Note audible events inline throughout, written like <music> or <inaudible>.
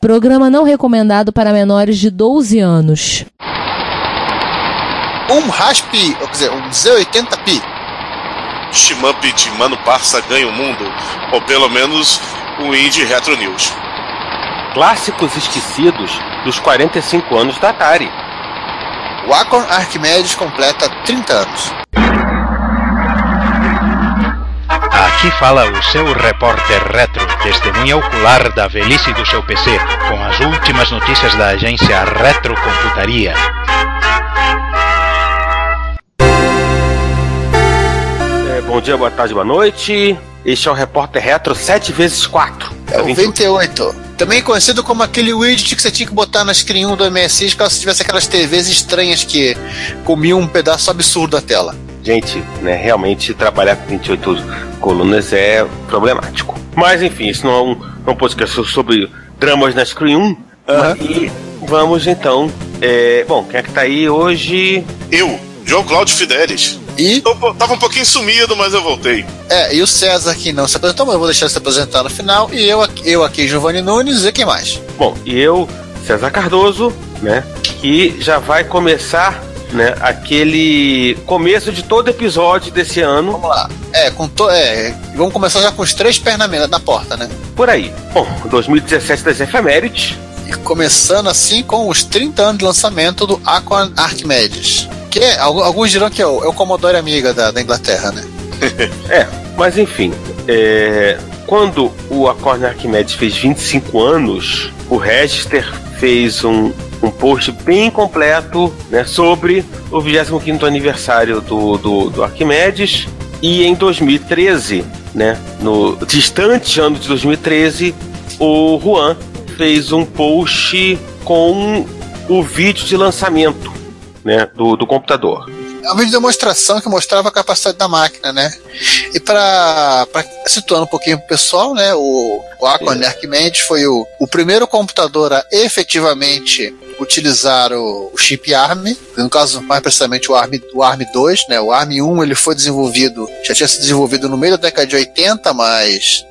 Programa não recomendado para menores de 12 anos. Um RASP, quer dizer, um Z80P. Shmup de Mano Parça ganha o mundo, ou pelo menos o Indie Retro News. Clássicos esquecidos dos 45 anos da Atari. O Acorn Archimedes completa 30 anos. Aqui fala o seu repórter retro, testemunha ocular da velhice do seu PC, com as últimas notícias da agência Retrocomputaria. É, bom dia, boa tarde, boa noite. Este é o repórter retro 7 vezes 4. É o 28. Também conhecido como aquele widget que você tinha que botar na screen 1 do MSX caso você tivesse aquelas TVs estranhas que comiam um pedaço absurdo da tela. Gente, né, realmente trabalhar com 28 colunas é problemático. Mas enfim, isso não é um, não um podcast sobre dramas na Screen 1. Ah, e vamos então. é, bom, quem é que tá aí hoje? Eu, João Cláudio Fidelis. E? Eu tava um pouquinho sumido, mas eu voltei. É, e o César que não se apresentou, mas eu vou deixar ele se apresentar no final. E eu, aqui- eu aqui, Giovanni Nunes, e quem mais? Bom, e eu, César Cardoso, né? Que já vai começar, né? Aquele começo de todo episódio desse ano. Vamos lá. É, com to é, vamos começar já com os três pés na, porta, né? Por aí. Bom, 2017 das efemérides. E começando assim com os 30 anos de lançamento do Acorn Archimedes. Que é, algu- alguns dirão que é o, é o Commodore Amiga da, da Inglaterra, né? <laughs> É, mas enfim, é, quando o Acorn Archimedes fez 25 anos, o Register fez um, um post bem completo né, sobre o 25 aniversário do, do, do Arquimedes. E em 2013, né, no distante ano de 2013, o Juan fez um post com o vídeo de lançamento né, do, do computador. É um vídeo de demonstração que mostrava a capacidade da máquina, né? E para situando um pouquinho pro pessoal, né? O, o Acorn Archimedes foi o, o primeiro computador a efetivamente utilizar o, o chip ARM, no caso mais precisamente o ARM, o ARM 2, né? O ARM 1 ele foi desenvolvido, já tinha sido desenvolvido no meio da década de 80, mas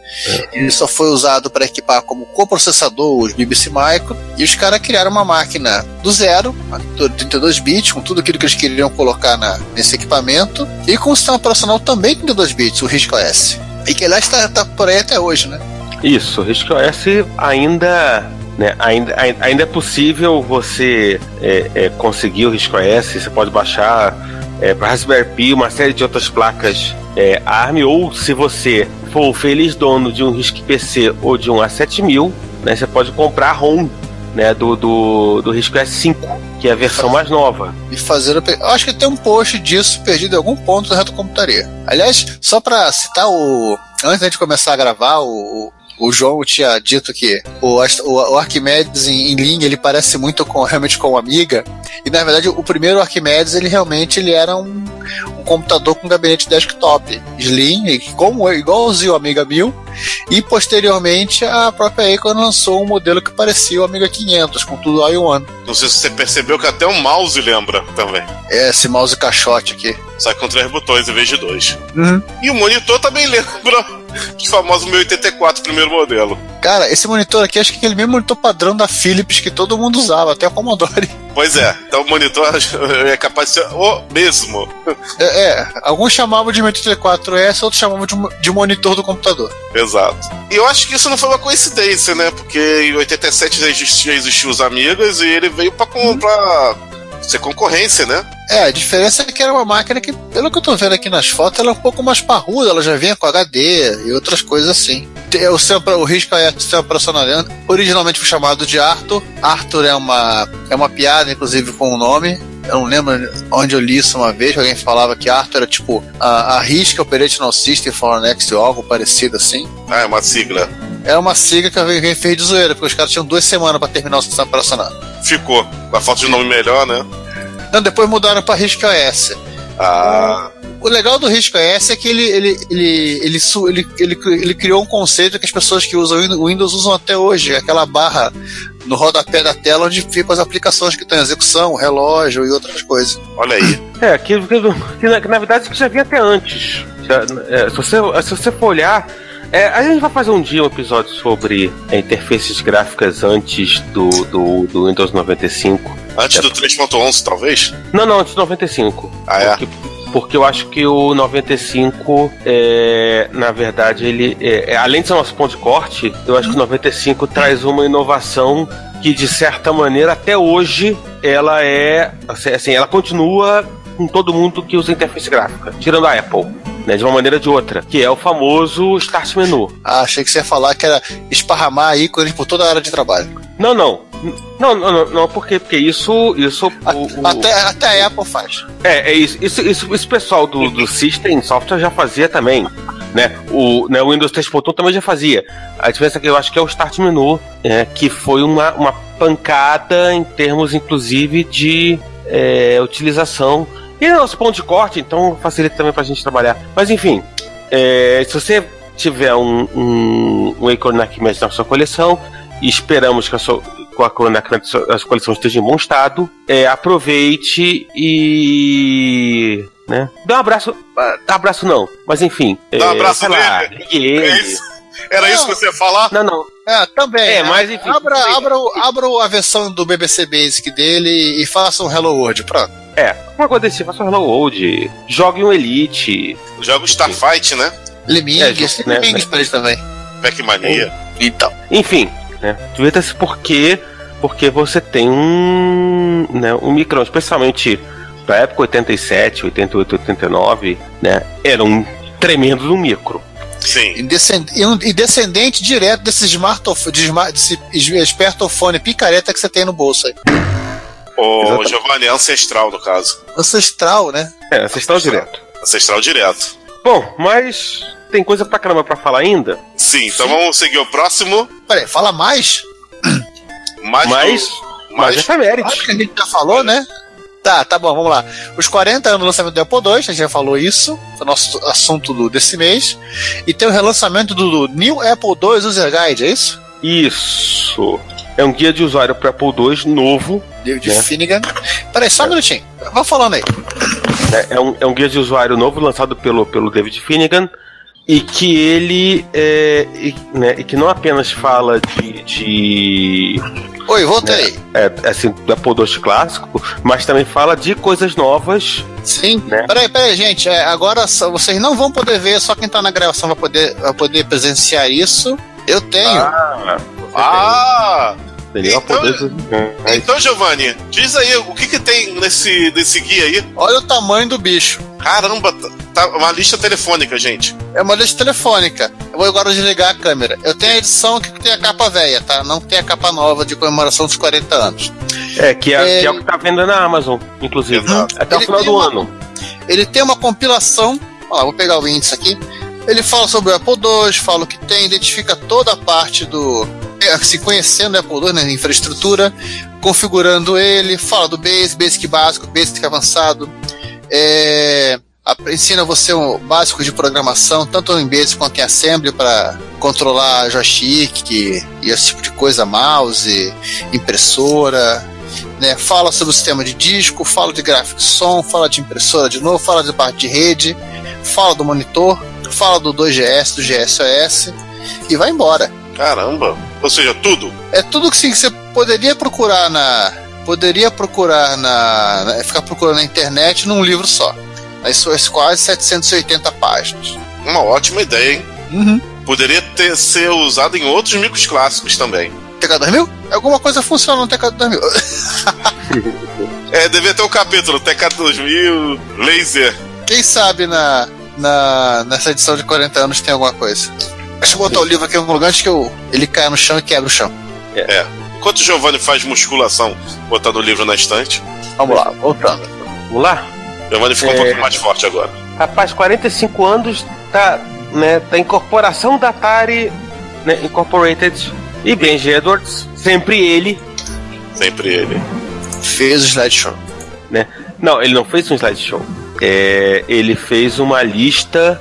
ele só foi usado para equipar como coprocessador os BBC Micro e os caras criaram uma máquina do zero, uma 32 bits, com tudo aquilo que eles queriam colocar na, nesse equipamento e com o sistema operacional também 32 bits, o RISC OS. E que aliás está tá por aí até hoje, né? Isso, o RISC OS ainda, né, ainda, ai- ainda é possível você é, é, conseguir o RISC OS, você pode baixar é, para Raspberry Pi uma série de outras placas é, ARM, ou se você for o feliz dono de um RISC PC ou de um A7000, né, você pode comprar ROM né, do, do, do RISC OS 5, que é a versão mais nova. E fazer. Eu acho que tem um post disso perdido em algum ponto da retrocomputaria. Aliás, só para citar o. Antes da gente começar a gravar, o. O João tinha dito que o, o, o Arquimedes em, em linha ele parece muito com <laughs> realmente com o Amiga. E na verdade o primeiro Arquimedes ele realmente ele era um, um computador com gabinete desktop. Slim como igualzinho o Amiga 1000 e posteriormente a própria Acorn lançou um modelo que parecia o Amiga 500 com tudo i1 Não sei se você percebeu que até o mouse lembra também. é esse mouse caixote aqui Só que com três botões em vez de dois. Uhum. E o monitor também lembra o famoso 1084 primeiro modelo. Cara, esse monitor aqui acho que é aquele mesmo monitor padrão da Philips que todo mundo usava, até a Commodore. Pois é, então o monitor é capaz de ser o mesmo. É, é, alguns chamavam de 1084S, outros chamavam de, de monitor do computador. Exato. E eu acho que isso não foi uma coincidência, né? Porque em 87 já existia, existia os Amigas e ele veio pra, com- pra ser concorrência, né? É, a diferença é que era uma máquina que, pelo que eu tô vendo aqui nas fotos, ela é um pouco mais parruda, ela já vinha com HD e outras coisas assim. Tem- O, sistema, o risco é o sistema operacional originalmente foi chamado de Arthur. Arthur é uma, é uma piada, inclusive, com o nome. Eu não lembro onde eu li isso uma vez, alguém falava que Arthur era tipo a, a RISC Operational System for Next ou algo parecido assim. Ah, é uma sigla. Era uma sigla que alguém fez de zoeira, porque os caras tinham duas semanas pra terminar o sistema operacional. Ficou. A falta de nome melhor, né? Não, depois mudaram pra RISC OS. Ah. O legal do Risco OS é que ele, ele, ele, ele, ele, ele, ele criou um conceito que as pessoas que usam o Windows usam até hoje, aquela barra no rodapé da tela onde ficam as aplicações que estão em execução, relógio e outras coisas. Olha aí. É, que, que, que na, que na verdade isso já vinha até antes. Já, é, se, você, se você for olhar, É, a gente vai fazer um dia um episódio sobre é, interfaces gráficas antes do, do, do Windows 95. Antes É. do 3.11, talvez? Não, não, antes do 95. Ah, é? Porque, porque eu acho que o 95, é, na verdade, ele. é, é, além de ser nosso ponto de corte, eu acho que o 95 traz uma inovação que, de certa maneira, até hoje, ela é. Assim, ela continua com todo mundo que usa interface gráfica, tirando a Apple. Né, de uma maneira ou de outra, que é o famoso Start Menu. Ah, achei que você ia falar que era esparramar ícones por toda a área de trabalho. Não, não. Não, não, não, não porque, porque isso. isso A- o- o- Até, até a Apple faz. É, é isso. Isso, isso, isso pessoal do, do System Software já fazia também. Né? O, né, o Windows 3.1 também já fazia. A diferença é que eu acho que é o Start Menu, é, que foi uma, uma pancada em termos, inclusive, de é, utilização. E é nosso ponto de corte, então facilita também pra gente trabalhar. Mas enfim, é, se você tiver um, um, um Acorn Archimedes na sua coleção, e esperamos que a sua, com a Acorn Archimedes a sua coleção esteja em bom estado, é, aproveite e. Né? Dá um abraço. ah, Dá um abraço não, mas enfim. Dá um é, abraço lá, ele. É isso? Era isso que você ia falar? Não, não. É, também. É, né? mas enfim, Abra, abra, o- abra a versão do BBC Basic dele e faça um Hello World. Pronto. É, uma coisa desse, faça um Hello World, jogue um Elite. Joga o Starfight, né? Lemingues, É, né, Lemingues pra ele também. Pac-Mania. Então. Enfim, né? Divirta-se porque, porque você tem um, né, um micro, especialmente pra época 87, 88, 89, né? Era um tremendo do micro. Sim. E, descend- e um- e descendente direto desse smartphone, de smart, desse es- espertofone picareta que você tem no bolso aí. O Exatamente. Giovanni é ancestral, no caso. Ancestral, né? É, vocês estão direto. Ancestral direto. Bom, mas tem coisa pra caramba pra falar ainda. Sim, então vamos seguir o próximo. Peraí, fala mais? Mais Mas, do- mas mais efeméride. Acho que a gente já falou, né? Tá, tá bom, vamos lá. Os 40 anos do lançamento do Apple II, a gente já falou isso, foi o nosso assunto do, desse mês. E tem o relançamento do, do New Apple II User Guide, é isso? Isso. É um guia de usuário para Apple II novo. David É. Finnegan. Peraí, só um minutinho. Vamos falando aí. né? É, um, é um guia de usuário novo lançado pelo, pelo David Finnegan. E que ele é, e, né, e que não apenas fala de, de Oi, voltei. é, assim, do Apple II clássico, mas também fala de coisas novas. Sim. Né? Peraí, peraí, gente. é, agora vocês não vão poder ver, só quem tá na gravação vai poder, vai poder presenciar isso. Eu tenho. Ah, Ah! Daniel então- Apple II. Então, Giovanni, diz aí, o que que tem nesse, nesse guia aí? Olha o tamanho do bicho. Caramba, tá- tá uma lista telefônica, gente. É uma lista telefônica. Eu vou agora desligar a câmera. Eu tenho a edição que tem a capa velha, tá? Não tem a capa nova de comemoração dos 40 anos. É, que é, É. que é o que tá vendendo na Amazon, inclusive. Exato. Até o Ele final tem do uma- ano. Ele tem uma compilação. Ó, vou pegar o índice aqui. Ele fala sobre o Apple II, fala o que tem, identifica toda a parte do. é, Se conhecendo o Apple II, né, infraestrutura, configurando ele, fala do Basic, Basic básico, Basic avançado, é, ensina você o básico de programação, tanto em Basic quanto em Assembly, para controlar joystick e esse tipo de coisa, mouse, impressora, né, fala sobre o sistema de disco, fala de gráfico e som, fala de impressora de novo, fala de parte de rede, fala do monitor, fala do 2GS, do GSOS e vai embora. Caramba. Ou seja, tudo. É tudo que sim, que você poderia procurar na. Poderia procurar na. na- ficar procurando na internet num livro só. As suas quase 780 páginas. Uma ótima ideia, hein? Uhum. Poderia ter, ser usado em outros micros clássicos também. TK2000? Alguma coisa funciona no TK2000. <laughs> É, devia ter um capítulo, TK2000, laser. Quem sabe na, na, nessa edição de 40 anos tem alguma coisa. Deixa eu botar o livro aqui em algum lugar antes que eu, ele caia no chão e quebra o chão. Enquanto o Giovanni faz musculação, botando o livro na estante, Vamos lá, voltando. Vamos lá? Giovanni ficou um É. pouco mais forte agora. Rapaz, 45 anos da, né, da incorporação da Atari né, Incorporated e Benji Edwards, sempre ele. Sempre ele. Fez o slideshow. Não, ele não fez um slideshow. É, ele fez uma lista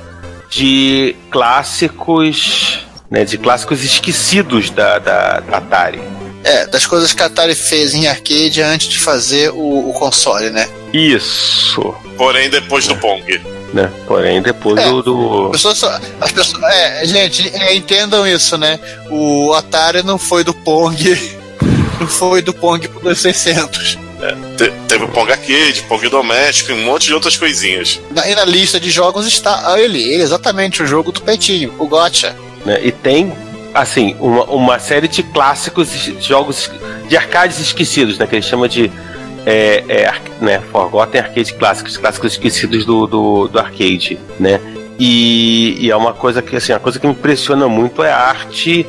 de clássicos, né, de clássicos esquecidos da, da, da Atari. É, das coisas que a Atari fez em arcade antes de fazer o, o console, né? Isso. Porém, depois do Pong. né? Porém, depois É. do. do- As pessoas, só- as pessoas, é, gente, é, entendam isso, né? O Atari não foi do Pong, <laughs> não foi do Pong pro 2600. Te- teve o Pong Arcade, Pong Doméstico e um monte de outras coisinhas. Na, e na lista de jogos está ele, ele, exatamente, o jogo do Peitinho, o Gotcha. né? E tem, assim, uma, uma série de clássicos, de jogos de arcades esquecidos, né? Que ele chama de. É, é, ar- né, Forgotten Arcade Clássicos, clássicos esquecidos do, do, do arcade, né? E, e é uma coisa que, assim, a coisa que me impressiona muito é a arte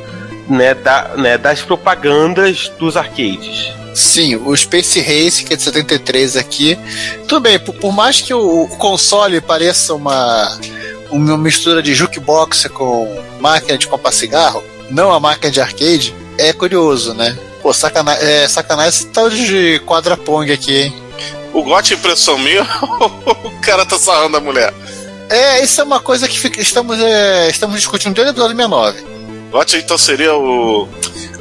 né, da, né, das propagandas dos arcades. Sim, o Space Race, que é de 73 aqui. Tudo bem, por, por mais que o, o console pareça uma, uma mistura de jukebox com máquina de comprar cigarro, não a máquina de arcade, é curioso, né? Pô, sacana é, sacanagem esse tal de quadrapong aqui, hein? O GOT impressão minha, <laughs> o cara tá sarrando a mulher. É, isso é uma coisa que fica- estamos, é, estamos discutindo desde o episódio 69. GOT então seria o,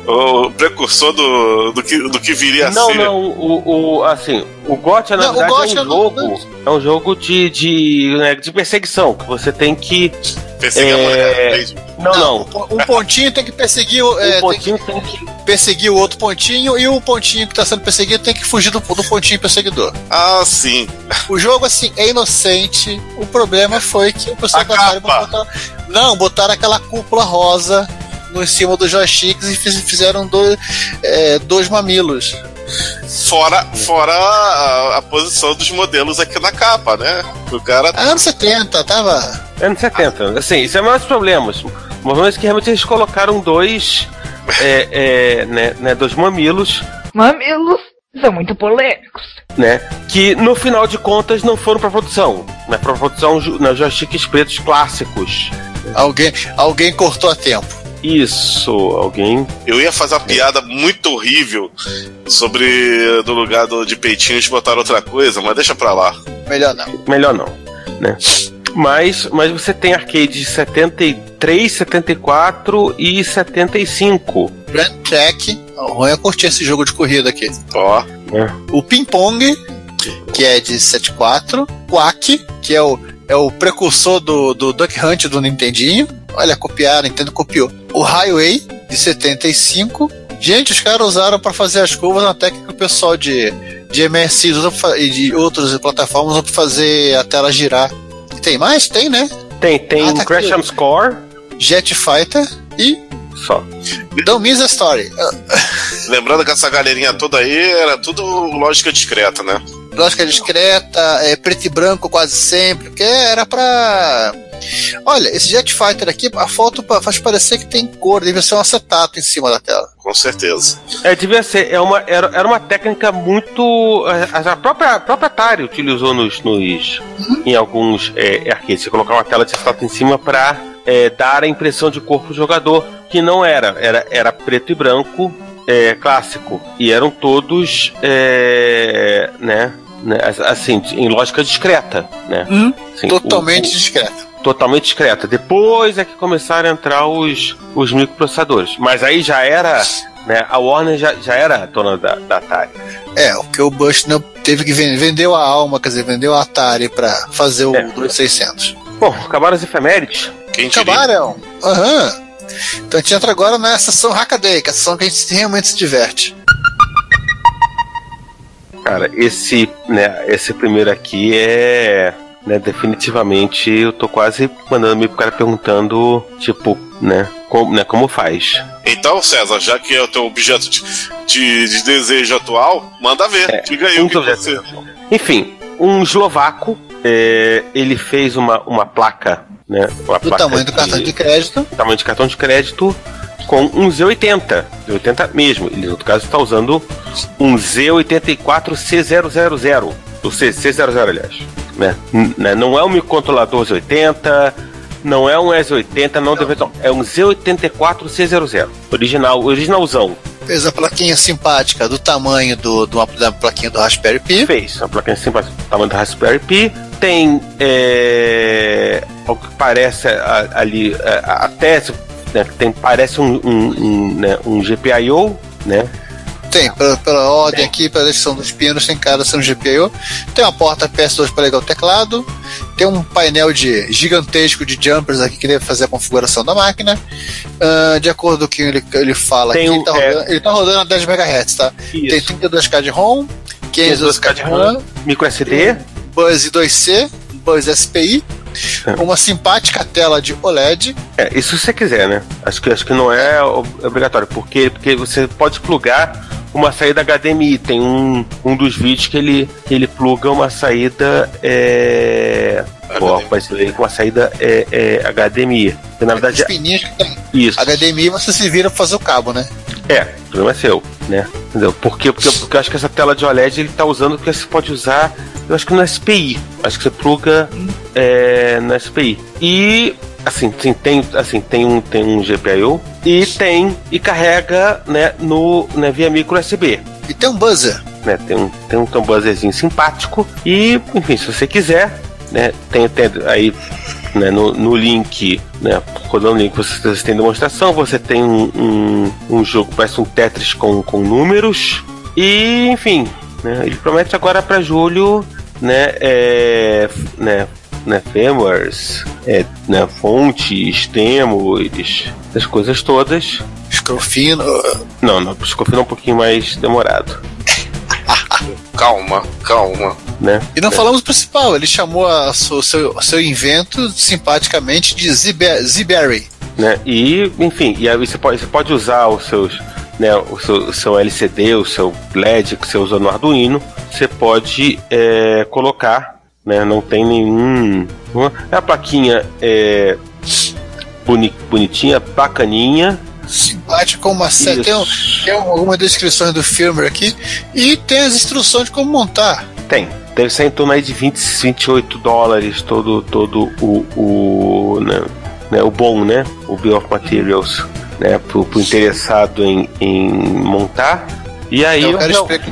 o precursor do, do, que, do que viria a não, ser. não, o, o, assim, o GOT, na Não, o verdade, GOT é é um jogo. É um jogo de, de, né, de perseguição, que você tem que. Perseguir a É, mulher. mesmo. Não, não. Um pontinho tem que perseguir o, é, o tem que pontinho tem que. perseguir o outro pontinho e o pontinho que está sendo perseguido tem que fugir do, do pontinho perseguidor. Ah, sim. O jogo, assim, é inocente. O problema foi que o pessoal A da botaram, Não, botaram aquela cúpula rosa no em cima dos joysticks e fiz- fizeram dois, é, dois mamilos. Fora, fora a, a posição dos modelos aqui na capa, né? O cara. Ah, Anos 70, tava. Anos 70. Assim, isso é o maior dos problemas. O problema é que realmente eles colocaram dois. É, é, né, né, dois mamilos, Mamilos são muito polêmicos. né? Que no final de contas não foram pra produção. Né, pra produção né, joysticks pretos clássicos. Alguém, alguém cortou a tempo. Isso, alguém. Eu ia fazer uma piada muito horrível sobre no lugar do, de peitinhos botar outra coisa, mas deixa pra lá. Melhor não. Melhor não, né? Mas, mas você tem arcade de 73, 74 e 75. Grand Track. O ruim é curtir esse jogo de corrida aqui. Ó, Né? O Ping Pong, que é de 74. Quack, que é o, é o precursor do, do Duck Hunt do Nintendinho. Olha, copiaram, Nintendo copiou. O Highway, de 75. Gente, os caras usaram para fazer as curvas uma técnica que o pessoal de, de MSI usa pra fa- e de outras plataformas usam para fazer a tela girar. E tem mais? Tem, né? Tem, tem Ah, tá Crash and Score, Jet Fighter e só. Don't Miss a Story. Lembrando que essa galerinha toda aí era tudo lógica discreta, né? Lógica discreta, é, preto e branco quase sempre, porque era pra. Olha, esse Jet Fighter aqui, a foto faz parecer que tem cor, deve ser um acetato em cima da tela. Com certeza. É, devia ser. É uma, era, era uma técnica muito. A a própria, a própria Atari utilizou nos, nos, em alguns é, arcades. Você colocar uma tela de status em cima pra é, dar a impressão de corpo do jogador, que não era. Era, era preto e branco é, clássico. E eram todos. É, né? Né, Assim, em lógica discreta, né? Hum, Assim, Totalmente o- o- discreta. totalmente discreta. Depois é que começaram a entrar os, os microprocessadores. Mas aí já era. Né, a Warner já, já era dona da, da Atari. É, o que o Bushnell teve que vender, vendeu a alma, quer dizer, vendeu a Atari pra fazer o É. 2600. Bom, acabaram as efemérides. Quem? Acabaram? Aham. Então a gente entra agora na sessão Hackaday, que é a sessão que a gente realmente se diverte. Cara, esse, né, esse primeiro aqui é. Né, definitivamente eu tô quase mandando me pro cara perguntando, tipo, né, como, né, como faz. Então, César, já que é o teu objeto de, de, de desejo atual, manda ver. É, Diga aí o que você. Enfim, um eslovaco, é, ele fez uma, uma placa, né? Uma Do placa tamanho do cartão de crédito. tamanho de cartão de crédito com um Z80, Z80 mesmo. Ele, no outro caso, está usando um Z84C000, o C, C00, aliás. Né? N- né? Não é um microcontrolador Z80, não é um S80, não, deve não. É um Z84C00, original, originalzão. Fez a plaquinha simpática do tamanho do, do, da plaquinha do Raspberry Pi. Fez uma plaquinha simples, tamanho do Raspberry Pi. Tem, é, ao que parece a- ali, é, até né, tem, parece um, um, um, né, um GPIO, né? Tem, pela, pela ordem aqui, pela descrição dos pianos, tem cada sendo GPIO. Tem uma porta PS2 para ligar o teclado. Tem um painel de gigantesco de jumpers aqui que deve fazer a configuração da máquina. Ah, de acordo com o que ele, ele fala Tem aqui, um- ele, tá é. rodando, ele tá rodando a 10 MHz, tá? Tem Isso. 32K de ROM, 512K de RAM, Micro SD. Buzz 2C, Buzz SPI, uma simpática tela de OLED. É, isso se você quiser, né? Acho que, acho que não é ob- obrigatório, porque, porque você pode plugar uma saída HDMI. Tem um, um dos vídeos que ele, que ele pluga uma saída. É... Pô, ser uma saída é, é, HDMI. Que na verdade é pininhos que tem. isso. HDMI você se vira pra fazer o cabo, né? É, o problema é seu, né? Entendeu? Porque, porque, porque eu acho que essa tela de OLED ele tá usando porque você pode usar, eu acho que no SPI. Acho que você pluga é, no SPI. E assim, sim, tem, assim, tem um tem um GPIO e tem e carrega, né, no né, via micro USB. E tem um buzzer. Né, tem um tem um, tem um buzzerzinho simpático e, enfim, se você quiser, né, tem, tem aí né, no, no link, né, rodando o link, você, você tem demonstração, você tem um, um, um jogo, parece um Tetris com, com números, e enfim, né, ele promete agora para julho, né, é, né, né, femurs, é, né, fontes, temos, as coisas todas. Escrofino. Não, não, Scofield é um pouquinho mais demorado, Calma, calma. né? E não falamos o principal, ele chamou seu, o seu invento simpaticamente de Ziberry. né? E, enfim, e aí você pode, você pode usar os seus, né, o seu, o seu LCD, o seu LED que você usa no Arduino, você pode é, colocar, né? Não tem nenhum. É a plaquinha é, boni, bonitinha, bacaninha. Simpático, com uma série. Tem, um- tem algumas descrições do firmware aqui. E tem as instruções de como montar. Tem. Deve sair em torno aí de 20, 28 dólares todo, todo o, o, né, né, o bom, né? O Bill of Materials, né? Pro, pro interessado em, em montar. E aí, eu quero eu- explicar.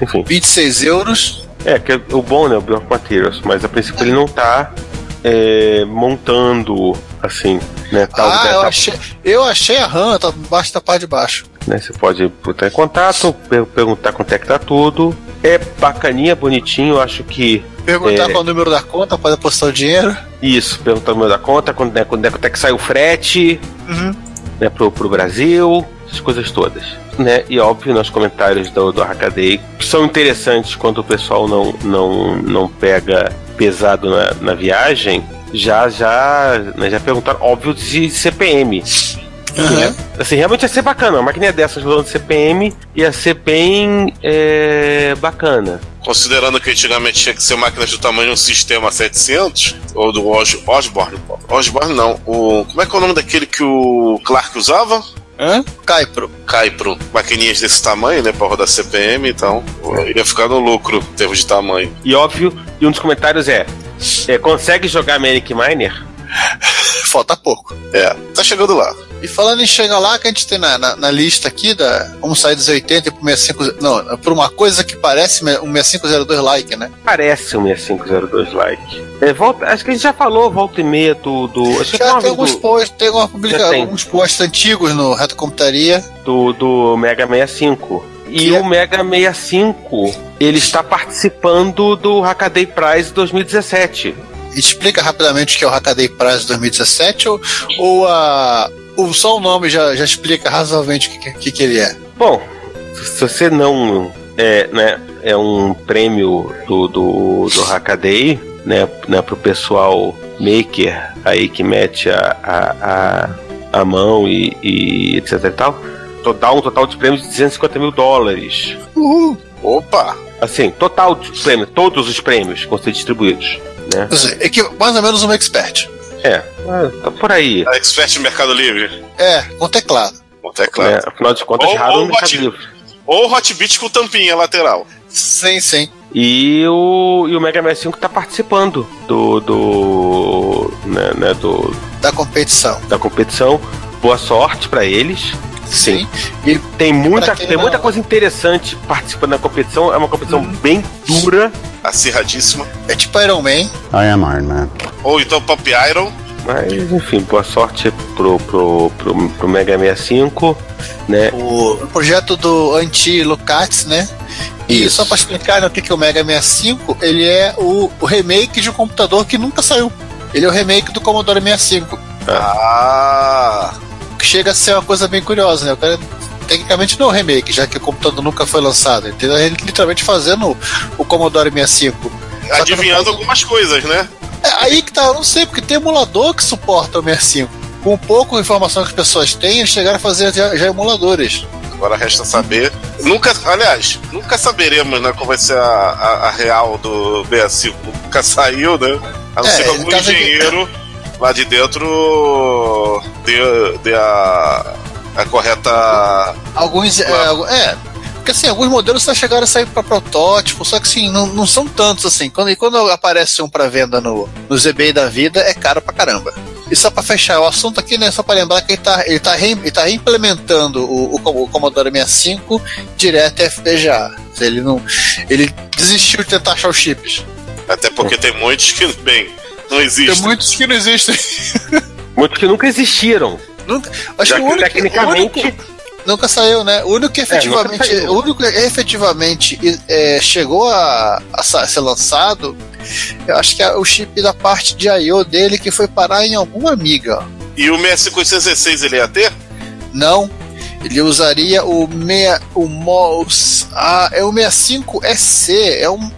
enfim, 26 euros. é que o bom, né? O Bill of Materials, mas a princípio ele não tá é, montando assim, né? Ah, né, eu tá- achei, eu achei a RAM, tá embaixo da parte de baixo. né, Você pode botar em contato, per- perguntar quanto é que tá tudo. É bacaninha, bonitinho, eu acho que Perguntar É. qual é o número da conta, pode apostar o dinheiro. Isso, perguntar o número da conta, quando é, quando é, quanto é que sai o frete, Uhum. né, pro, pro Brasil, essas coisas todas. Né? E óbvio, nos comentários do, do Hackaday, que são interessantes quando o pessoal não, não, não pega pesado na, na viagem, já já, né, já perguntaram, óbvio, de CPM. né? Assim, realmente ia ser bacana, uma maquininha dessas rodando CPM ia ser bem é, bacana. Considerando que antigamente tinha que ser máquinas do tamanho de um sistema 700, ou do Os Osborne. Osborne não. O, como é que é o nome daquele que o Clark usava? Hã? Caipro. Caipro. Maquininhas desse tamanho, né? Pra rodar CPM, então ia ficar no lucro em termos de tamanho. E óbvio, e um dos comentários é, é consegue jogar Manic Miner? <laughs> Falta pouco. É, tá chegando lá. E falando em chegar lá, que a gente tem na, na, na lista aqui da. Vamos sair dos 80 e pro 65. Não, por uma coisa que parece um 6502 like, né? Parece um 6502 like. É, volta, acho que a gente já falou volta e meia do. do acho que Já uma tem alguns do, posts, tem uma publica, tem. alguns posts antigos no Reto Computaria. do, do Mega 65. E Que é- o Mega 65, ele está participando do Hackaday Prize 2017. Explica rapidamente o que é o Hackaday Prize 2017 ou, ou, a, só o nome já, já explica razoavelmente o que, que, que ele é? Bom, se você não é, né, é um prêmio do, do, do Hackaday, né, né, pro pessoal maker aí que mete a, a, a, a mão e, e etc e tal, total, um total de prêmios de 250 mil dólares. Uhul! Opa! Assim, total de prêmios, todos os prêmios vão ser distribuídos, né? Quer dizer, É que mais ou menos um expert. É, tá por aí. A Expert no Mercado Livre. É, com teclado. Bom, é claro. Né? Afinal de contas, Ou- raro ou no Mercado bate- Livre. Ou Hotbit com tampinha lateral. Sim, sim. E o, e o Mega Man 5 tá participando do. do. Né, né, do Da competição. da competição. Boa sorte pra eles. Sim. E tem muita, tem muita não- coisa interessante participando da competição. É uma competição bem dura. Acirradíssima. É tipo Iron Man. I am Iron Man. Ou então Pop Iron. Mas, enfim, boa sorte pro, pro, pro, pro Mega 65, né? O projeto do anti-Lucats, né? E Isso. só pra explicar né, o que que é o Mega 65, ele é o, o remake de um computador que nunca saiu. Ele é o remake do Commodore 65. Ah, Que chega a ser uma coisa bem curiosa, né? O cara tecnicamente não é um remake, já que o computador nunca foi lançado. Ele literalmente fazendo o Commodore 65. Só que adivinhando caso- algumas coisas, né? É, aí que tá, eu não sei, porque tem emulador que suporta o 65. Com pouca informação que as pessoas têm, eles chegaram a fazer já, já emuladores. Agora resta saber. Nunca, aliás, nunca saberemos, né, qual vai ser a, a, a real do BS5. Nunca saiu, né? A não É, ser algum é que- engenheiro lá de dentro dê, dê a, a correta. Alguns. É, é, porque assim, alguns modelos só chegaram a sair para protótipo, só que assim, não, não são tantos assim. Quando, e quando aparece um para venda no, no eBay da vida, é caro pra caramba. E só para fechar o assunto aqui, né? Só para lembrar que ele tá, ele tá, re, ele tá reimplementando o, o, o Commodore 65 direto FPGA. Ele não. Ele desistiu de tentar achar os chips. Até porque tem muitos que, bem, não existem. Tem muitos que não existem. Muitos que nunca existiram. Nunca, acho Já que que o único, tecnicamente. o único- nunca saiu, né? O único que efetivamente, nunca saiu. o único que efetivamente é, chegou a, a ser lançado, eu acho que é o chip da parte de I/O dele que foi parar em alguma amiga. E o 6516 ele ia ter? Não, ele usaria o meia, o MOS, ah, é o 65SC, é um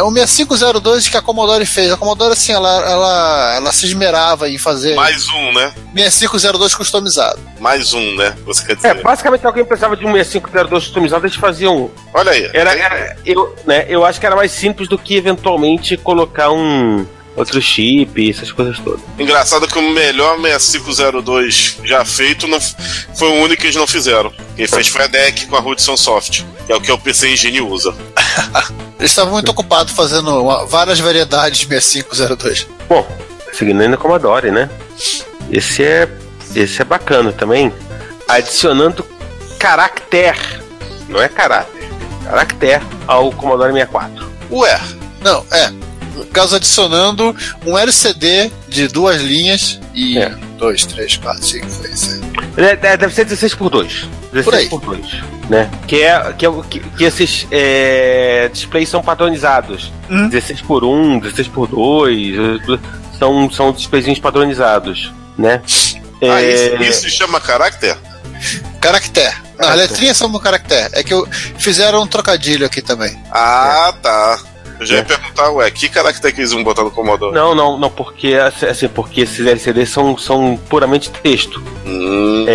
é o 6502 que a Commodore fez. A Commodore assim, ela ela, ela se esmerava em fazer Mais um, né? 6502 customizado. Mais um, né? Você quer É, dizer. basicamente alguém precisava de um 6502 customizado, eles faziam. Olha aí. Era, era- eu, né, eu acho que era mais simples do que eventualmente colocar um outro chip, essas coisas todas. Engraçado que o melhor 6502 já feito não foi o único que eles não fizeram. Quem fez foi a DEC com a Hudson Soft, que é o que o PC Engine usa. <laughs> Eles estavam muito ocupados fazendo uma- várias variedades de 6502. Bom, seguindo ainda Commodore, né? Esse é esse é bacana também, adicionando caractere, não é caráter, caractere ao Commodore 64. Ué, não, é. No caso, adicionando um LCD de duas linhas e. É. Dois, três, quatro, cinco, seis, sete. É, é, deve ser 16 por 2. 16 Por aí. por 2, né? Que é que, é, que, que esses é, displays são padronizados. Hum. 16 por 1, 16 por 2, são são displayzinhos padronizados, né? Ah, É, isso, isso se chama caráter? Caractere. Não, as letrinhas são no caractere. É que eu, fizeram um trocadilho aqui também. Ah, tá. Eu já ia É. perguntar, ué, que caractere que eles vão botar no Commodore? Não, não, não, porque assim, porque esses LCDs são, são puramente texto. Hum,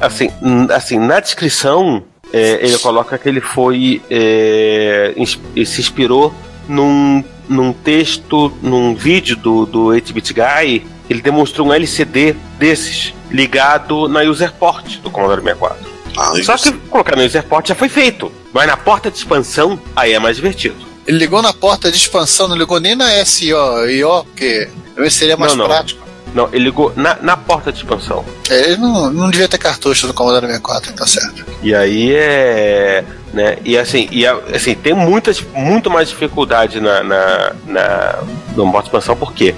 Assim, n- assim na descrição é, ele coloca que ele foi é, ele se inspirou num, num texto, num vídeo do, do 8-bit guy. Ele demonstrou um LCD desses ligado na user port do Commodore 64. ah, Só que colocar no user port já foi feito, mas na porta de expansão aí é mais divertido. Ele ligou na porta de expansão, não ligou nem na SIO, IO, porque talvez seria mais Não, não. prático. Não, ele ligou na, na porta de expansão. É, Ele não, não devia ter cartucho no Commodore 64, tá certo. E aí é. Né, e assim, e assim, tem muitas, muito mais dificuldade na, na, na, no modo de expansão, por quê?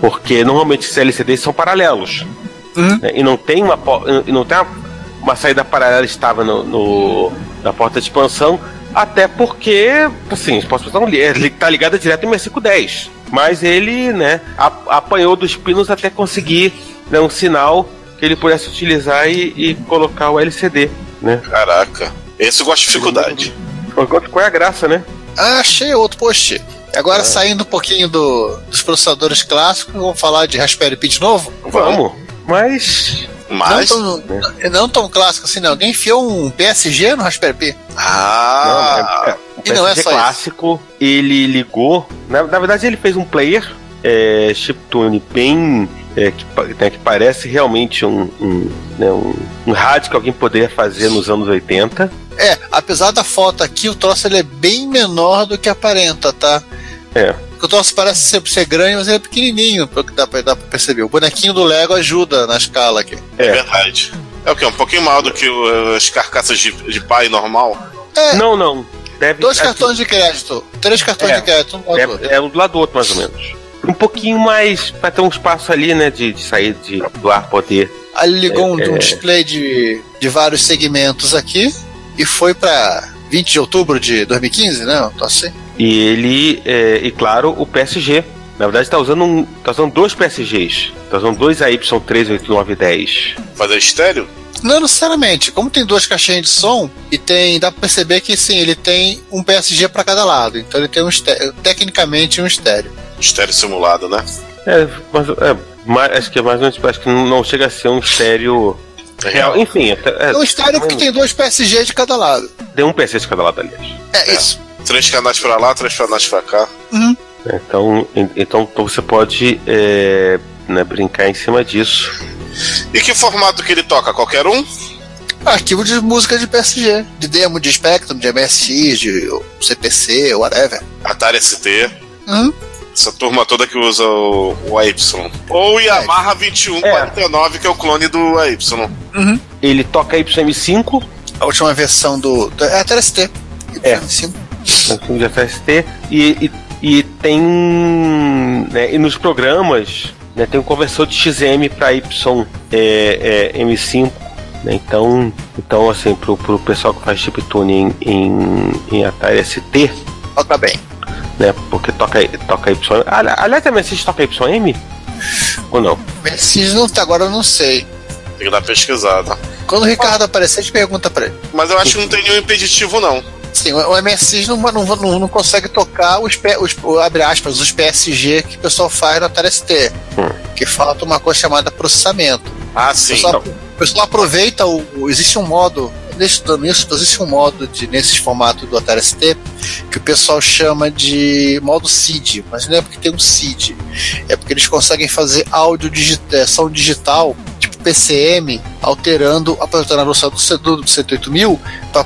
Porque normalmente esses LCDs são paralelos. Uhum. né, e não tem uma, e não tem uma, uma saída paralela estava no, no- na porta de expansão, até porque, assim, de expansão ele tá ligada direto em 6510. Mas ele, né, apanhou dos pinos até conseguir né, um sinal que ele pudesse utilizar e, e colocar o LCD, né? Caraca. Esse eu gosto de dificuldade. Qual qual é a graça, né? Ah, achei outro post. Agora, saindo um pouquinho do- dos processadores clássicos, vamos falar de Raspberry Pi de novo? Vamos. Mas. Mas. Não tão, não tão clássico assim, não. Alguém enfiou um PSG no Raspberry Pi? Ah! não, é, e o não é PSG só isso. clássico, ele ligou. Na, na verdade, ele fez um player é, chiptune bem. é, que, né, que parece realmente um, um, né, um, um rádio que alguém poderia fazer nos anos 80. É, apesar da foto aqui, o troço ele é bem menor do que aparenta, tá? É. Porque O troço parece ser, ser grande, mas ele é pequenininho, pelo que dá pra, dá pra perceber. O bonequinho do Lego ajuda na escala aqui. É É. verdade. É o quê? Um pouquinho maior do que o- as carcaças de, de pai normal? É, Não, não. Deve, dois assim, cartões de crédito, três cartões É. de crédito, um lado. É, é um do lado do outro, mais ou menos. um pouquinho mais. para ter um espaço ali, né? De, de sair de, do ar poder. Aí ligou um, É, um é. display de, de vários segmentos aqui e foi pra 20 de outubro de 2015, né? Tô assim. E ele. é, e claro, o PSG. Na verdade, tá usando, um, tá usando dois PSGs. Tá usando dois AY38910. Fazer estéreo? Não necessariamente. Como tem duas caixinhas de som e tem, dá pra perceber que sim, ele tem um PSG pra cada lado. Então ele tem um estéreo, tecnicamente um estéreo. Estéreo simulado, né? É, mas, é, mais, acho que é mais ou menos. Acho que não, não chega a ser um estéreo É real. Enfim, é, É um estéreo que tem dois PSG de cada lado. tem um PC de cada lado, aliás. É, isso. Três canais pra lá, três canais pra cá. Então, en- então você pode é, né, brincar em cima disso. E que formato que ele toca? Qualquer um? Arquivo de música de PSG, de demo, de Spectrum, de MSX, de CPC, whatever. Atari ST. Uhum. Essa turma toda que usa o, o AY. Ou o Yamaha 2149, que é o clone do AY. Ele toca YM5, A última versão do. do é a TST. É. Sim. Samsung de ST, e, e, e tem. Né, e nos programas né, tem um conversor de XM para Y é, é, M5. né, então, então, assim, pro, pro pessoal que faz chiptune em, em, em Atari ST, Toca bem. né? Porque toca, toca Y. Ali- Aliás, a MSX toca YM? Ou não? MSX não tá, agora eu não sei. Tem que dar pesquisada. Quando o Ricardo aparecer, a gente pergunta pra ele. Mas eu acho que não tem nenhum impeditivo, não. Sim, o o MSX não, não, não, não consegue tocar os, os, o- abre aspas, os PSG que o pessoal faz no Atari ST. Hum. Que falta uma coisa chamada processamento. Ah, O sim. pessoal, o pessoal aproveita o, o- Existe um modo. Estudando isso, existe um modo de, nesses formatos do Atari ST que o pessoal chama de modo SID, mas não é porque tem um SID, é porque eles conseguem fazer áudio digi é, som digital, PCM, alterando a alternando a velocidade do, do 108000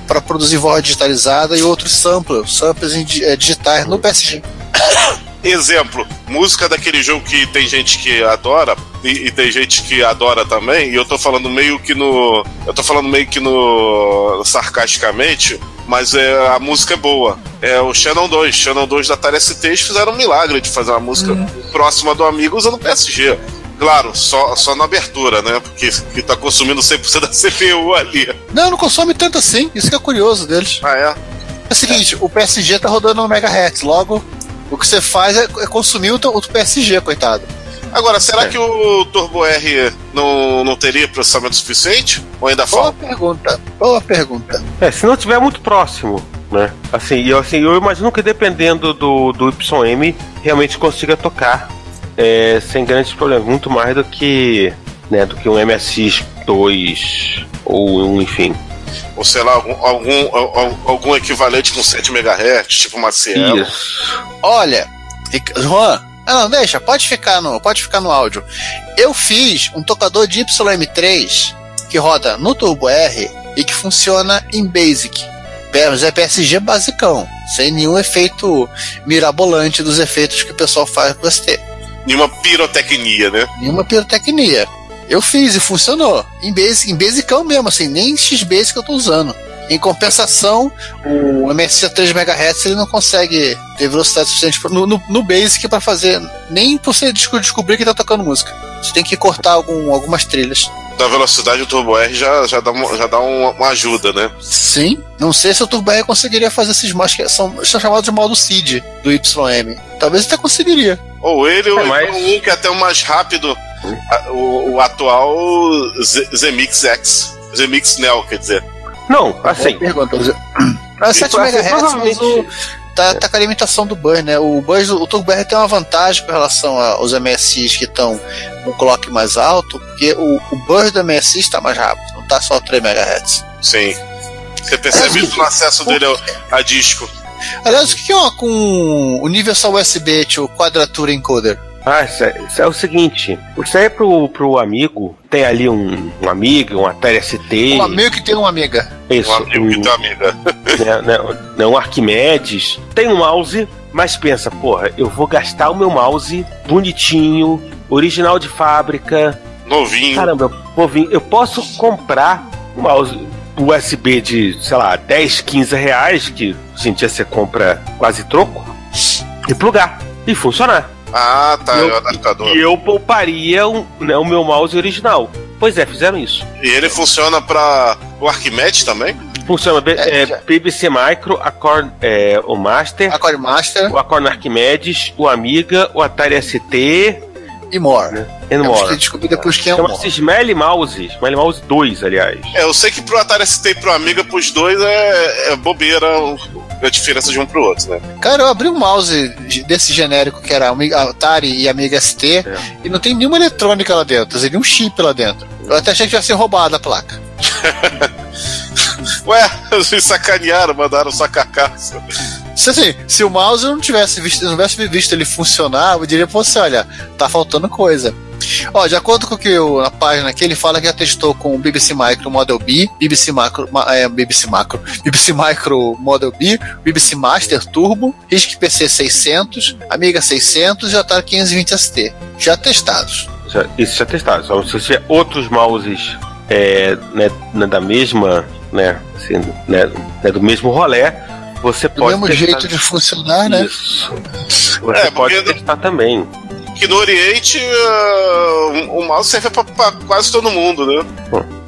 para produzir voz digitalizada e outros samplers, samplers é, digitais no PSG. <coughs> Exemplo, música daquele jogo que tem gente que adora e, e tem gente que adora também, e eu tô falando meio que no. Eu tô falando meio que no. sarcasticamente, mas é, a música é boa. É o Shannon 2. Shannon 2 da Atari ST fizeram um milagre de fazer uma música próxima do amigo usando PSG. Claro, só, só na abertura, né? Porque que tá consumindo 100% da CPU ali. Não, não consome tanto assim, isso que é curioso deles. Ah, é? É o seguinte, o PSG tá rodando no MHz, logo o que você faz é, é consumir o, o PSG, coitado. Agora, será É. que o Turbo R não, não teria processamento suficiente? Ou ainda Boa falta? pergunta, boa pergunta. É, se não tiver muito próximo, né? Assim, eu, assim, eu imagino que dependendo do, do YM, realmente consiga tocar é, sem grandes problemas. Muito mais do que, né, do que um MSX2 ou um, enfim. Ou sei lá, algum, algum, al- algum equivalente com 7 MHz, tipo uma Cielo. Isso. Olha, Juan, ah, não, deixa, pode ficar no, pode ficar no áudio. Eu fiz um tocador de YM3 que roda no Turbo R e que funciona em Basic. Mas é PSG basicão, sem nenhum efeito mirabolante dos efeitos que o pessoal faz com o ST. Nenhuma pirotecnia, né? Nenhuma pirotecnia. Eu fiz e funcionou. Em basic, em basicão mesmo, assim, nem X-Basic eu tô usando. Em compensação, o MSC a 3 MHz ele não consegue ter velocidade suficiente no, no, no Basic para fazer. Nem você desco- descobrir que tá tocando música. Você tem que cortar algum, algumas trilhas. Da velocidade do Turbo R já, já dá, uma, já dá uma, uma ajuda, né? Sim. Não sei se o Turbo R conseguiria fazer esses modos que são, são chamados de modo SID do YM. Talvez até conseguiria. Ou ele, ou É, mas- então um que é até o mais rápido, o, o atual Zemix X. Zemix Neo, quer dizer. Não, assim, pergunta. Mas 7 Isso, assim, MHz, mas o, tá, tá com a limitação do Buzz, né? O Buzz, o Turbo R tem uma vantagem com relação aos MSIs que estão com o clock mais alto, porque o, o Buzz do MSI está mais rápido, não tá só 3 MHz. Sim. Você percebe isso no acesso dele ao- a disco. Aliás, o que é uma com Universal USB, tio, Quadratura Encoder? Ah, isso, é, isso é o seguinte: aí é pro, pro amigo, tem ali um, um amigo, um Atari ST. Um amigo que tem uma amiga. Isso, Um amigo que tem amiga. <laughs> né, né, né, um Arquimedes, tem um mouse, mas pensa, porra, eu vou gastar o meu mouse bonitinho, original de fábrica. Novinho. Caramba, eu, vou vir- eu posso comprar um mouse USB de, sei lá, 10, 15 reais, que hoje em dia você compra quase troco, e plugar, e funcionar. Ah, tá, E é eu- o adaptador. E eu pouparia o, né, o meu mouse original. Pois é, fizeram isso. E ele funciona pra o Arquimedes também? Funciona É, é, BBC Micro, a Core, é, o Master, A Core Master o Acorn Arquimedes, o Amiga, o Atari ST e More. and Temos que more. descobrir depois quem é o More. Smelly Mouse, Smelly Mouse 2, aliás. É, eu sei que pro Atari ST e pro Amiga, pros dois, é, é bobeira a diferença de um pro outro, né? Cara, eu abri um mouse de- desse genérico que era Atari e Amiga ST É. e não tem nenhuma eletrônica lá dentro, tem nenhum chip lá dentro. Eu até achei que tivesse roubado a placa. <laughs> Ué, <laughs> eles sacanearam, mandaram sua carcaça. Se, assim, se o mouse não tivesse visto, não tivesse visto ele funcionar, eu diria pra você, olha, tá faltando coisa. Ó, de acordo com o que eu, na página aqui, ele fala que já testou com o BBC Micro Model B, BBC Macro, ma- é, BBC Macro, BBC Micro Model B, BBC Master Turbo, RISC PC 600, Amiga 600 e Atari 520 ST. Já testados. Já- Isso já testado. Só se tiver outros mouses é, né, né, da mesma, né, assim, né, né, do mesmo rolé, você Do pode mesmo testar jeito de funcionar, né? Isso. Você É, pode testar também. Que no Oriente, uh, o mouse serve pra, pra quase todo mundo, né?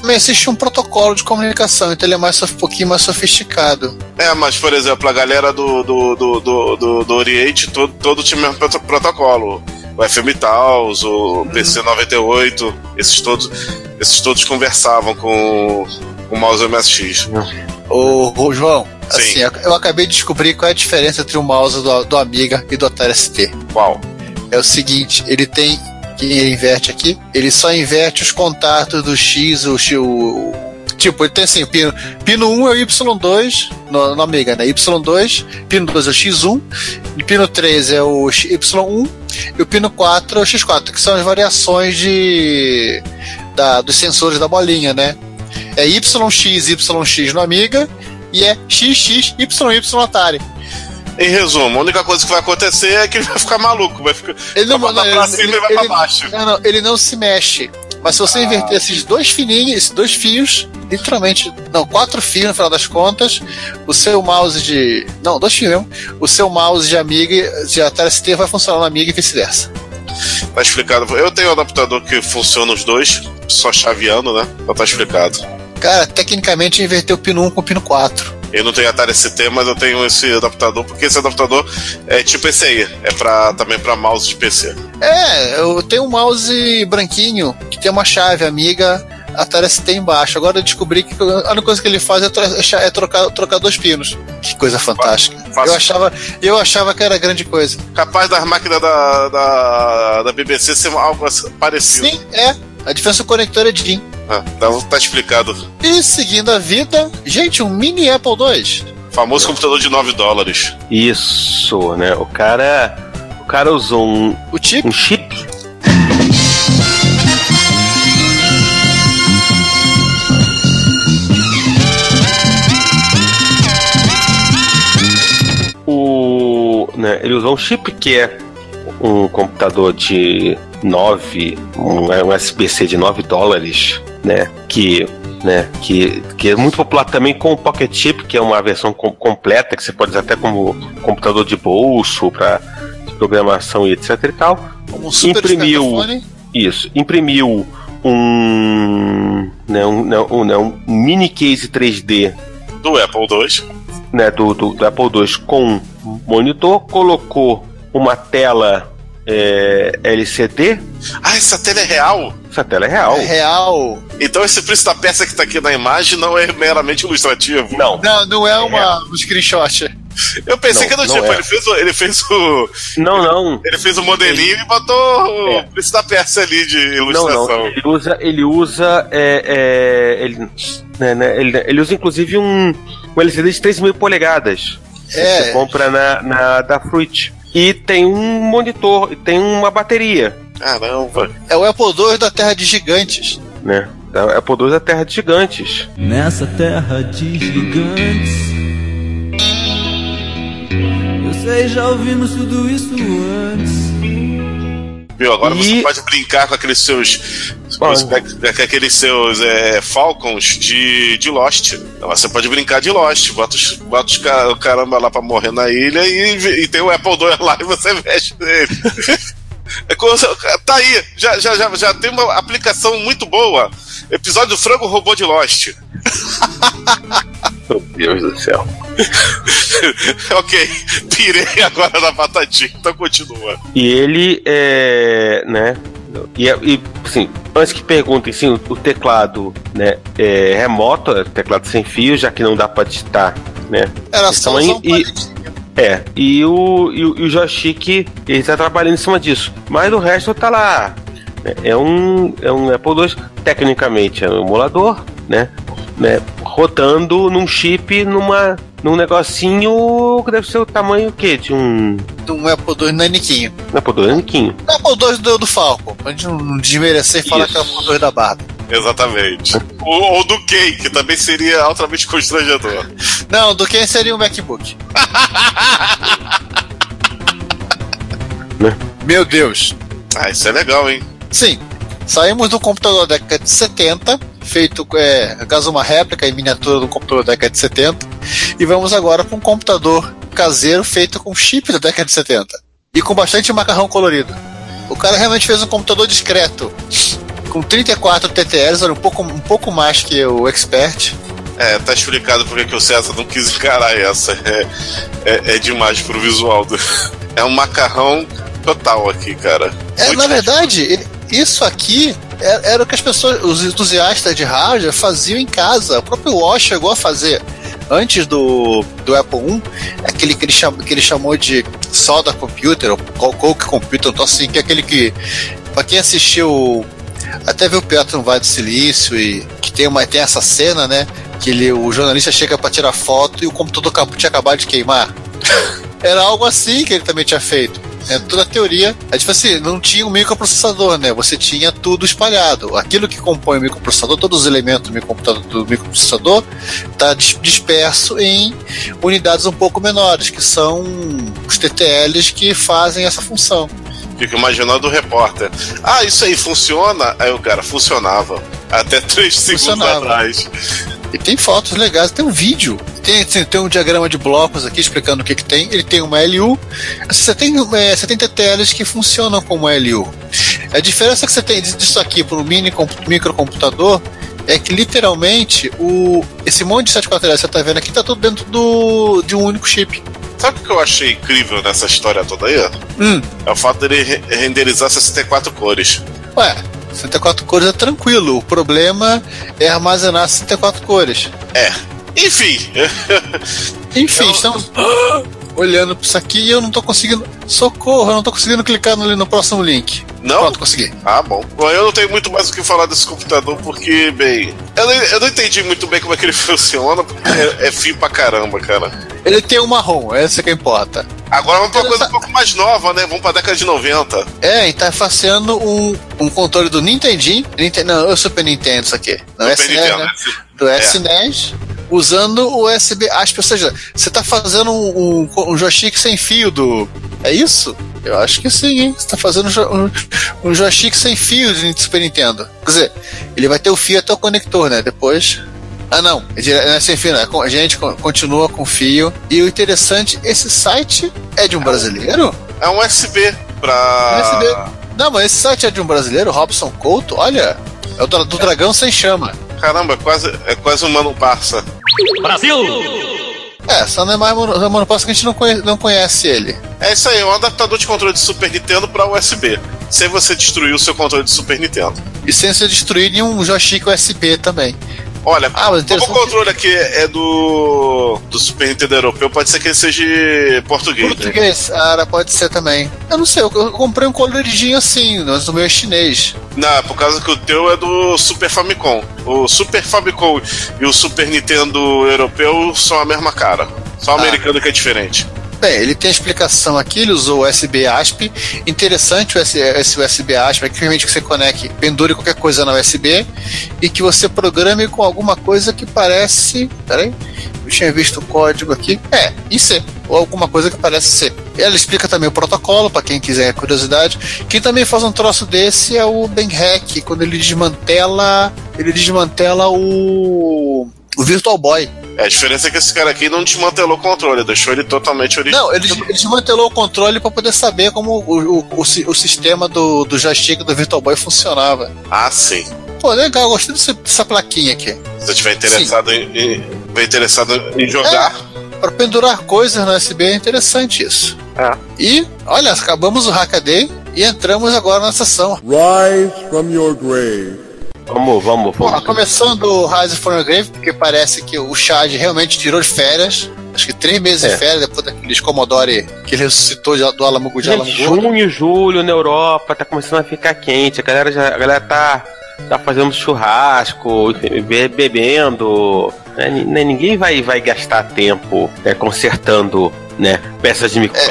Também existe um protocolo de comunicação, então ele é mais, um pouquinho mais sofisticado. É, mas, por exemplo, a galera do, do, do, do, do, do Oriente, todo, todo tinha o mesmo proto- protocolo. O FM Taos, o PC98, esses todos, esses todos conversavam com o mouse MSX. Ô, ô, João, Sim. assim, eu- acabei de descobrir qual é a diferença entre o mouse do, do Amiga e do Atari ST. Qual? É o seguinte, ele tem. Quem ele inverte aqui? Ele só inverte os contatos do X, o X. O, tipo, ele tem assim, o pino, pino 1 é o Y2 no, no Amiga, né? Y2, pino 2 é o X1, e pino 3 é o X- Y1 e o pino 4 é o X4, que são as variações de da, dos sensores da bolinha, né? É YX, YX no Amiga e é XX, YY Atari. Em resumo, a única coisa que vai acontecer é que ele vai ficar maluco, vai ficar. Ele não, vai não, pra cima ele- e vai ele- pra baixo. Não, não, ele não se mexe. Mas se você inverter esses dois fininhos, esses dois fios, literalmente, não, quatro fios no final das contas, o seu mouse de. Não, dois fios mesmo. O seu mouse de Amiga, de Atari ST vai funcionar na Amiga e vice-versa. Tá explicado. Eu tenho um adaptador que funciona os dois, só chaveando, né? Então tá explicado. Cara, tecnicamente inverter o pino 1 com o pino 4. Eu não tenho Atari ST, mas eu tenho esse adaptador, porque esse adaptador é tipo esse aí. É pra, também pra mouse de PC. É, eu tenho um mouse branquinho que tem uma chave Amiga Atari ST embaixo. Agora eu descobri que a única coisa que ele faz é, tro- é é trocar, trocar dois pinos. Que coisa fantástica. Fácil. Eu achava, eu achava que era grande coisa. Capaz das máquinas da, da, da BBC ser algo parecido. Sim, é. A diferença do conector é DIN. Ah, então tá explicado. E seguindo a vida, gente, um mini Apple II. Famoso computador de 9 dólares. Isso, né? O cara, o cara usou um, O chip, um chip. Né, ele usou um chip que é um computador de 9, um, é um SBC de 9 dólares, né? Que, né, que, que é muito popular também com o Pocket Chip, que é uma versão com- completa que você pode usar até como computador de bolso para programação e etc e tal. um super imprimiu. Isso, imprimiu um, né, um, né, um, né, um mini case 3D Do Apple II. Né, do, do, do Apple II com monitor, colocou uma tela é, LCD, Ah, essa tela é real? essa tela é real. É real. Então esse preço da peça que tá aqui na imagem não é meramente ilustrativo. Não, Não, não é uma, um screenshot. Eu pensei Não, que era não tipo, é. ele fez o. Ele fez o. não, não. Ele fez o modelinho e botou É. o preço da peça ali de Não, ilustração. não. Ele usa, ele usa, é, é, ele, né, né, ele, ele usa inclusive um, um LCD de 3 mil polegadas. Você É, compra na, na da Fruit. E tem um monitor, e tem uma bateria, Caramba. é o Apple II da Terra de Gigantes. né? Da Apple II é a terra de gigantes. Nessa terra de gigantes. Eu sei, já ouvimos tudo isso antes. Viu? Agora E- você pode brincar com aqueles seus. Com aqueles seus é, Falcons de, de Lost. Você pode brincar de Lost. Bota os, bota os ca- o caramba lá pra morrer na ilha e, e tem o Apple II lá <laughs> e você mexe nele. <laughs> É tá aí, já, já, já, já tem uma aplicação muito boa. Episódio Frango Robô de Lost. <laughs> Meu Deus do céu. <laughs> ok, pirei agora na batatinha, então continua. E ele é. né? E, e assim, antes que perguntem, sim, o, o teclado né, é remoto, é teclado sem fio, já que não dá pra digitar, né? Era só Então, usar um e-. É, e o, e o, e o joystick, ele tá trabalhando em cima disso. Mas o resto tá lá. É- É um, é um Apple II, tecnicamente é um emulador, né? Né? Rodando num chip, numa, num negocinho que deve ser o tamanho o quê? De um. Um Apple II naniquinho. Um Apple II Aniquinho. O Apple II do, do Falcon, pra gente não desmerecer e falar que é o Apple II da Barbie. Exatamente. <laughs> ou, ou do Ken, que também seria altamente constrangedor. Não, do que seria um MacBook. <laughs> Né? Meu Deus. Ah, isso é legal, hein? Sim, saímos do computador da década de 70, feito, é, caso, uma réplica em miniatura do computador da década de 70, e vamos agora para um computador caseiro feito com chip da década de 70 e com bastante macarrão colorido. O cara realmente fez um computador discreto, com 34 TTLs, era um pouco, um pouco mais que o Expert. É, tá explicado porque que o César não quis encarar essa. É, é, é demais pro visual. Do... <laughs> É um macarrão total aqui, cara. É, Muito na verdade, ele- isso aqui é- era o que as pessoas, os entusiastas de hardware faziam em casa. O próprio Wash chegou a fazer antes do, do Apple I, aquele que ele, cham, que ele chamou de Soda Computer, ou Co- Coke Computer, então assim, que é aquele que, pra quem assistiu, até viu o Pietro no Vale do Silício, e que tem, uma, tem essa cena, né, que ele, o jornalista chega pra tirar foto e o computador tinha acabado de queimar. <laughs> Era algo assim que ele também tinha feito. É, toda a teoria. É tipo assim, não tinha um microprocessador, né? Você tinha tudo espalhado. Aquilo que compõe o microprocessador, todos os elementos do microprocessador, está disperso em unidades um pouco menores, que são os TTLs que fazem essa função. Fico imaginando o repórter. Ah, isso aí funciona? Aí o cara, funcionava. Até três segundos Funcionava. atrás. E tem fotos legais, tem um vídeo. Tem, tem, tem um diagrama de blocos aqui explicando o que, que tem. Ele tem uma LU. Você tem, é, você tem TTLs que funcionam como LU. A diferença que você tem disso aqui para um mini compu- microcomputador é que literalmente o, esse monte de 747 que você está vendo aqui está tudo dentro do, de um único chip. Sabe o que eu achei incrível nessa história toda aí? Hum, É o fato dele re- renderizar 64 cores. ué, 64 cores é tranquilo. O problema é armazenar 64 cores. Enfim, Enfim, Eu- estamos <gasps> <laughs> olhando para isso aqui e eu não tô conseguindo. Socorro, eu não tô conseguindo clicar no, no próximo link. não? Pronto, consegui. Ah, bom. Bom, eu não tenho muito mais o que falar desse computador porque, bem, eu não, eu não entendi muito bem como é que ele <laughs> funciona, porque é, é fio pra caramba, cara. Ele tem um marrom, essa que importa. Agora vamos pra uma coisa um pouco mais nova, né? Vamos pra década de 90. É, interfaceando um, um controle do Nintendinho. Ninten- não, é o Super Nintendo, isso aqui. Não, é Super SNES, Nintendo, né? né? Do É. SNES, usando o USB ASP. Ou seja, você tá fazendo um, um, um joystick sem fio do. É isso? Eu acho que sim, hein? Você tá fazendo um, um, joystick sem fio de Super Nintendo. Quer dizer, ele vai ter o fio até o conector, né? Depois. Ah, não. É não é sem fio, né? A gente co- continua com fio. E o interessante, esse site é de um brasileiro? É um USB pra. USB. Não, mas esse site é de um brasileiro, Robson Couto, olha. É o do Dragão Sem Chama. Caramba, é quase, é quase um Mano Parça. É, só não é mais Mono, Mono Posso que a gente não conhece, não conhece ele. É isso aí, é um adaptador de controle de Super Nintendo pra USB. Sem você destruir o seu controle de Super Nintendo. E sem ser destruído em um joystick USB também. Olha, Ah, mas como o controle aqui é do, do Super Nintendo europeu, pode ser que ele seja português. né? Português, ah, pode ser também. Eu não sei, eu, eu comprei um coloridinho assim, mas o meu é chinês. Não, por causa que o teu é do Super Famicom. O Super Famicom e o Super Nintendo europeu são a mesma cara. Só o Ah. americano que é diferente. Bem, ele tem a explicação aqui, ele usou USB ASP. Interessante esse USB ASP, é que permite que você conecte, pendure qualquer coisa na USB e que você programe com alguma coisa que parece. Peraí. Eu tinha visto o código aqui. É, em C. Ou alguma coisa que parece C. Ela explica também o protocolo, para quem quiser curiosidade. Quem também faz um troço desse é o Ben Hack, quando ele desmantela. Ele desmantela o. O Virtual Boy. É, a diferença é que esse cara aqui não desmantelou o controle, deixou ele totalmente original. Não, ele, ele desmantelou o controle para poder saber como o, o, o, o sistema do, do joystick do Virtual Boy funcionava. Ah, sim. Pô, legal, gostei dessa, dessa plaquinha aqui. Se você estiver interessado em, em, tiver interessado em jogar, Para pendurar coisas no USB é interessante isso. É. E, olha, acabamos o Hackaday e entramos agora na sessão. Rise from your grave. Vamos, vamos, Bom, vamos. começando o Rise from Your Grave, porque parece que o Chad realmente tirou de férias. Acho que três meses É. de férias depois daqueles Commodore que ele ressuscitou do Alamo de Alamo Gente, Gordo. junho, julho na Europa tá começando a ficar quente. A galera já, a galera tá, tá fazendo churrasco, bebendo. né? Né? Ninguém vai, vai gastar tempo né, consertando né, peças de micro É.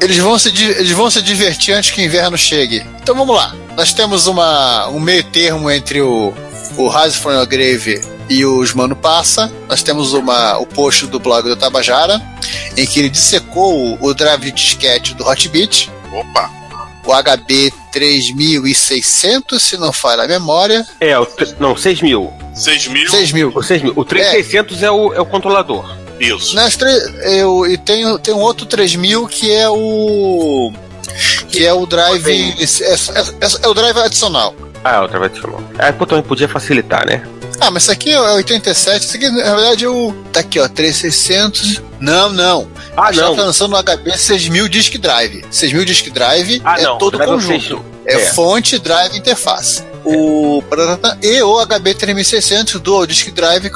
Eles vão, se, eles vão se divertir antes que o inverno chegue. Então vamos lá. Nós temos uma, um meio termo entre o, o Rise from Your Grave e os Mano Passa. Nós temos uma, o post do blog do Tabajara, em que ele dissecou o, o drive de disquete do Hotbit, opa, o HB 3600, se não falha a memória. É, o, não, 6 mil. 6 mil, 6 mil. O 6 mil. O 3600 é. o, é o controlador. Isso. Nas tre- eu, e tem, tem um outro 3000 que é o. Que é o drive. É, é- é o drive adicional. Ah, outra vai te chamar. Ah, pô, também podia facilitar, né? Ah, mas isso aqui é 87. Isso aqui, na verdade, é o. Tá aqui, ó. 3600. Não, não. Ah, A gente não. tá lançando o HB 6000 Disk Drive. 6000 Disk Drive Ah, é não. todo o drive é o conjunto. 6 É, É. fonte, drive e interface. O. E o HB 3600 Dual Disk Drive,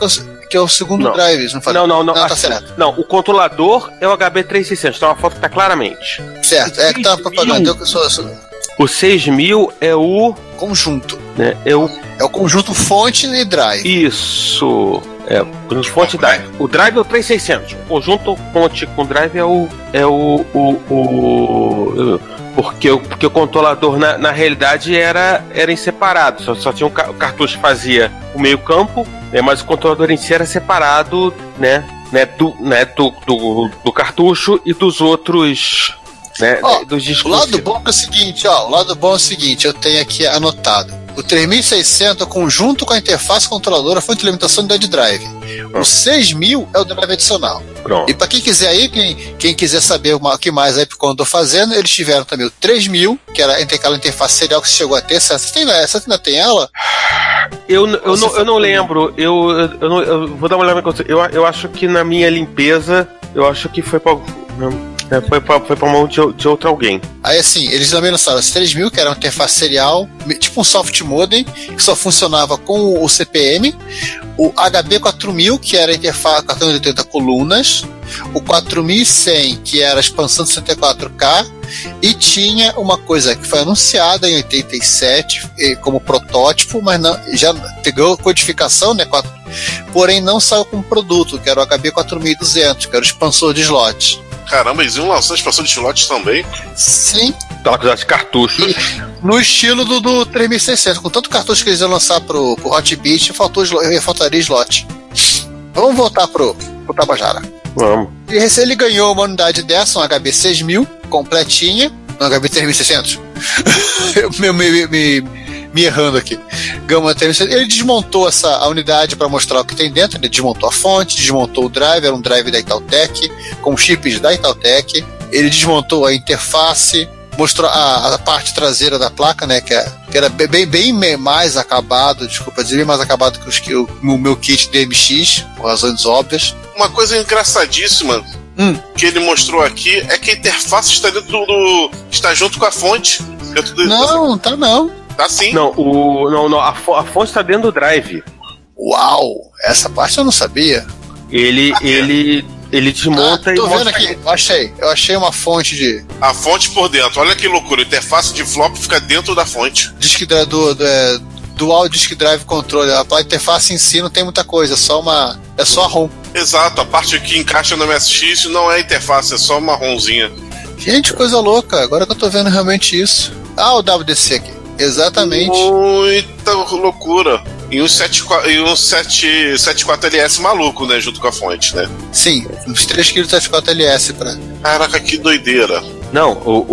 que é o, é segundo Não. drive. Não, falei? Não, não, não. Não, tá assim, certo. Não, o controlador é o HB3600. Tá uma foto que tá claramente. Certo. É que tá 6000. propaganda. Eu sou, sou O 6000 é o. conjunto. Né, é o. É o conjunto fonte e drive. Isso. É, o fonte drive. O drive é o 3600. O conjunto fonte com drive é o. É o. o, o- porque, o- porque o controlador, na, na realidade, era, era em separado. Só, só tinha um o cartucho que fazia o meio-campo, né, mas o controlador em si era separado, né? né, do, né do, do, do cartucho e dos outros. Né, Ó, dos O lado bom é o seguinte, ó. O lado bom é o seguinte, eu tenho aqui anotado. O 3600 é conjunto com a interface controladora, fonte de alimentação de drive. O 6000 é o drive adicional. Pronto. E para quem quiser aí, quem, quem quiser saber o que mais quando eu tô fazendo, eles tiveram também o 3000, que era entre aquela interface serial que você chegou a ter. Você tem, essa ainda tem ela? Eu, eu, Você não, eu não falou. lembro. Eu, eu, não- eu vou dar uma olhada. Eu, eu acho que na minha limpeza, eu acho que foi pra. É, Foi pra, foi pra mão de, de outro alguém. Aí assim, eles também lançaram esse 3000, que era uma interface serial, tipo um soft modem, que só funcionava com o CPM. O HB4000, que era a interface 480 colunas. O 4100, que era a expansão de 64K. E tinha uma coisa que foi anunciada em 87 eh, como protótipo, mas não, já pegou codificação, né? quatro- Porém, não saiu como produto, que era o HB4200, que era o expansor de slot. Caramba, eles iam lançar a expansão de slots também. Sim, Aquela coisa de cartuchos. no estilo do, do 3600. Com tanto cartucho que eles iam lançar pro, pro Hotbit, faltou, slo- faltaria slot. Vamos voltar pro, pro Tabajara. Vamos. E ele ganhou uma unidade dessa, um HB 6000, completinha, um HB 3600. Eu me, me, me, me errando aqui. Uma 3600. Ele desmontou essa a unidade para mostrar o que tem dentro. Ele desmontou a fonte, desmontou o drive, era um drive da Itautec, com chips da Itautec. Ele desmontou a interface, mostrou a, a parte traseira da placa, né? Que, é- que era bem, bem, mais acabado, desculpa dizer, bem mais acabado que, os, que o, o meu kit DMX, por razões óbvias. Uma coisa engraçadíssima Hum. que ele mostrou aqui é que a interface está dentro do. está junto com a fonte. Não, tá não. Tá sim. Não, o, não, não a, a fonte tá dentro do drive. Uau, essa parte eu não sabia. Ele, ele, ele desmonta ah, e tô vendo aqui, eu achei. Eu achei uma fonte de. A fonte por dentro. Olha que loucura. A interface de flop fica dentro da fonte. Disk drive do, do, é, Dual Disk Drive Controller. A interface em si não tem muita coisa, é só uma. É só a ROM. Exato, a parte que encaixa no MSX não é interface, é só uma ROMzinha. Gente, coisa louca. Agora que eu tô vendo realmente isso. Ah, o WDC aqui. Exatamente. Muita loucura. e um 74, e um 7, 74LS maluco, né? Junto com a fonte, né? Sim, uns 3 kg de 74 LS pra. Caraca, que doideira. Não, o,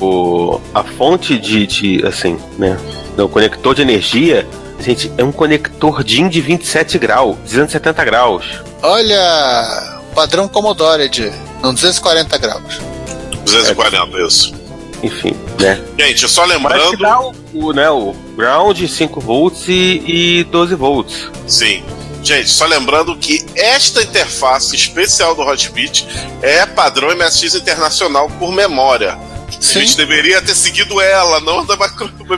o, o- a fonte de, de assim, né? O conector de energia, gente, é um conector DIN de 27 graus, 270 graus. Olha, padrão Commodore de não, 240 graus. 240, isso. Enfim, né? Gente, só lembrando. dá o, o, né, o ground 5 volts e, e 12 volts. Sim. Gente, só lembrando que esta interface especial do Hotbit é padrão MSX internacional por memória. A Sim. gente deveria ter seguido ela, não da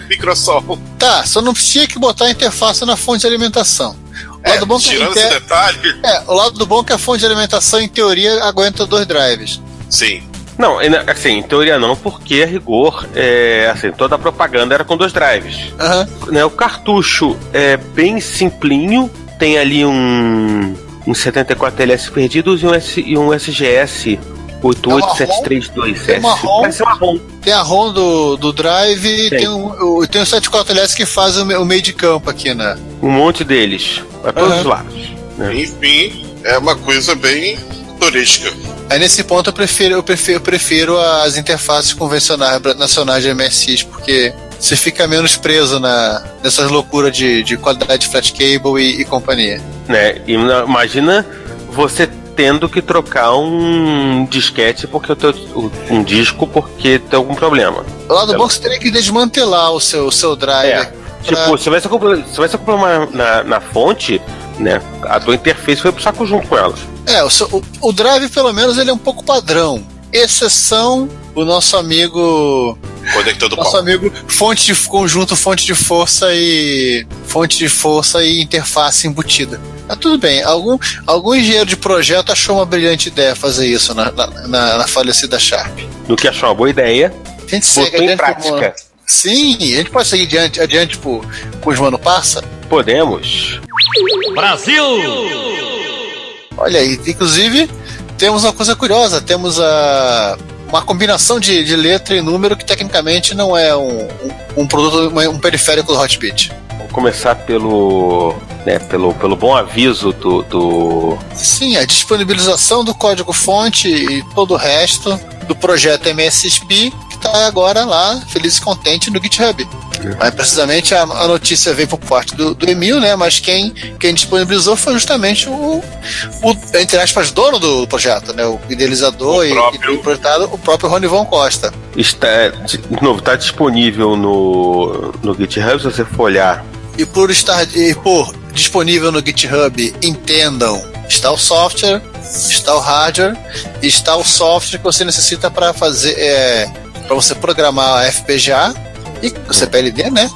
Microsoft. Tá, só não tinha que botar a interface na fonte de alimentação. O É, lado bom que tirando inte- esse detalhe, é, o lado do bom é que a fonte de alimentação, em teoria, aguenta dois drives. sim. Não, assim, em teoria não, porque a rigor, é, assim, toda a propaganda era com dois drives. Aham. Né, o cartucho é bem simplinho, tem ali um, um 74 LS perdidos e um, S, e um SGS 88732S. Tem uma ROM. Parece uma ROM. Tem a ROM do, do drive e Tem. tem, um, o, tem o 74LS que faz o, o meio de campo aqui, né? Um monte deles, para todos Aham. os lados. né? Enfim, é uma coisa bem turística. Aí nesse ponto eu prefiro, eu prefiro, eu prefiro as interfaces convencionais nacionais de MSX, porque você fica menos preso na, nessas loucuras de, de qualidade de flat cable e, e companhia. né? E na- imagina você tendo que trocar um disquete porque teu, um disco porque tem algum problema. O lado bom é você teria que desmantelar o seu, o seu drive. É. Tipo, se vai se vai ser comprar uma, na, na fonte, né? A tua interface foi pro saco junto com ela. É, o, o, o drive pelo menos ele é um pouco padrão. Exceção o nosso amigo Conector do nosso pau. amigo fonte de conjunto, fonte de força e fonte de força e interface embutida. Mas tudo bem, algum, algum engenheiro de projeto achou uma brilhante ideia fazer isso na, na, na- na falecida Sharp. No que achou uma boa ideia, A gente segue em prática. Sim, a gente pode seguir adiante, adiante pro, com os mano passa. Podemos. Olha aí, inclusive temos uma coisa curiosa, temos a uma combinação de, de letra e número que tecnicamente não é um, um, um produto, um periférico do Hotbit. Vamos começar pelo, né, pelo, pelo bom aviso do, do Sim, a disponibilização do código-fonte e todo o resto do projeto MSXP que está agora lá, feliz e contente, no GitHub. Mas precisamente a, a notícia veio por parte do, do Emil, né? Mas quem, quem disponibilizou foi justamente o, o, entre aspas, dono do projeto, né? O idealizador O e, próprio. e projetado, o próprio Ronivon Costa. está, de novo, está disponível no, no GitHub, se você for olhar. E por estar e por disponível no GitHub, entendam, está o software, está o hardware, está o software que você necessita para fazer é, para você programar a FPGA e o CPLD, né?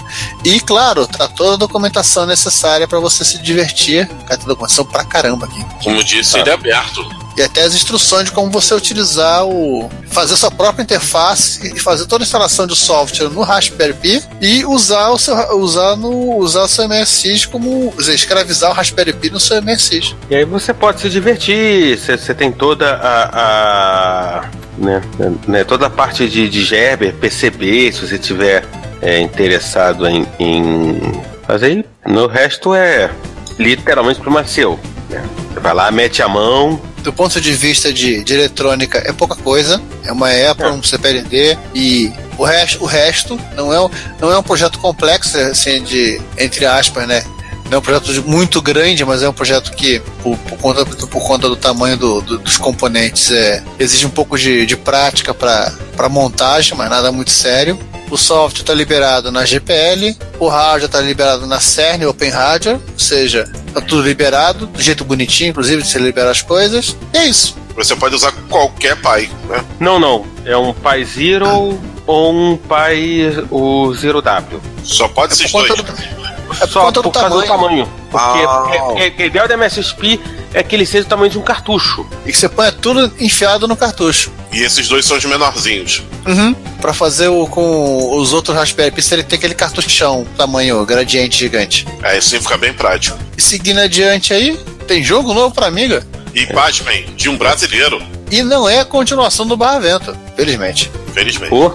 E claro, tá toda a documentação necessária para você se divertir. Cara, tem documentação pra caramba aqui. Como disse, ele é aberto. E até as instruções de como você utilizar o. fazer sua própria interface e fazer toda a instalação de software no Raspberry Pi e usar o seu, usar no, usar o seu MSX como. dizer, escravizar o Raspberry Pi no seu MSX. E aí você pode se divertir, você, tem toda a. a né, né, toda a parte de, de Gerber, PCB, se você tiver é, interessado em, em fazer. No resto é literalmente problema seu. Né? Você vai lá, mete a mão, Do ponto de vista de, de eletrônica, é pouca coisa. É uma Apple, um CPLD e o resto, o resto não, é, um- não é um projeto complexo, assim, de, entre aspas, né? Não é um projeto muito grande, mas é um projeto que, por, por conta, por conta do tamanho do- do- dos componentes, é, exige um pouco de, de prática para montagem, mas nada muito sério. O software está liberado na GPL, o hardware está liberado na CERN Open Hardware, ou seja, está tudo liberado, do jeito bonitinho, inclusive, de você liberar as coisas. E é isso. Você pode usar qualquer pai, né? Não, não. É um Pi Zero ou um Pi o Zero W. Só pode É por dois. do, é por Só conta do por causa do tamanho. Porque, Ah. porque- porque a ideia do MSXP é que ele seja o tamanho de um cartucho. E que você põe tudo enfiado no cartucho. E esses dois são os menorzinhos. Uhum. Pra fazer o com os outros Raspberry Pi, ele tem aquele cartuchão, tamanho gradiente gigante. Aí assim fica bem prático. E seguindo adiante aí, tem jogo novo pra Amiga. E pasmem, de um brasileiro, E não é a continuação do Barra Vento, felizmente. felizmente. Pô.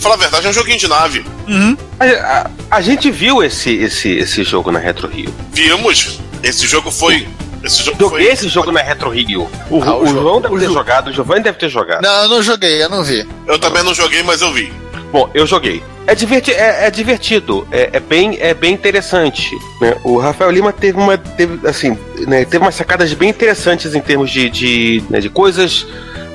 Pra falar a verdade, é um joguinho de nave. Uhum. Mas, ah, A gente viu esse, esse, esse jogo na Retro Rio. Vimos. Esse jogo foi. Esse jogo Joguei foi. esse jogo na Retro Rio. O, Ah, o o João deve o ter jogo. jogado, o Giovanni deve ter jogado. Não, eu não joguei, eu não vi. Eu também não joguei, mas eu vi. Bom, eu joguei. É, diverti é, é divertido, é, é bem, é bem interessante. né? O Rafael Lima teve uma, teve, assim, né, teve umas sacadas bem interessantes em termos de, de, né, de coisas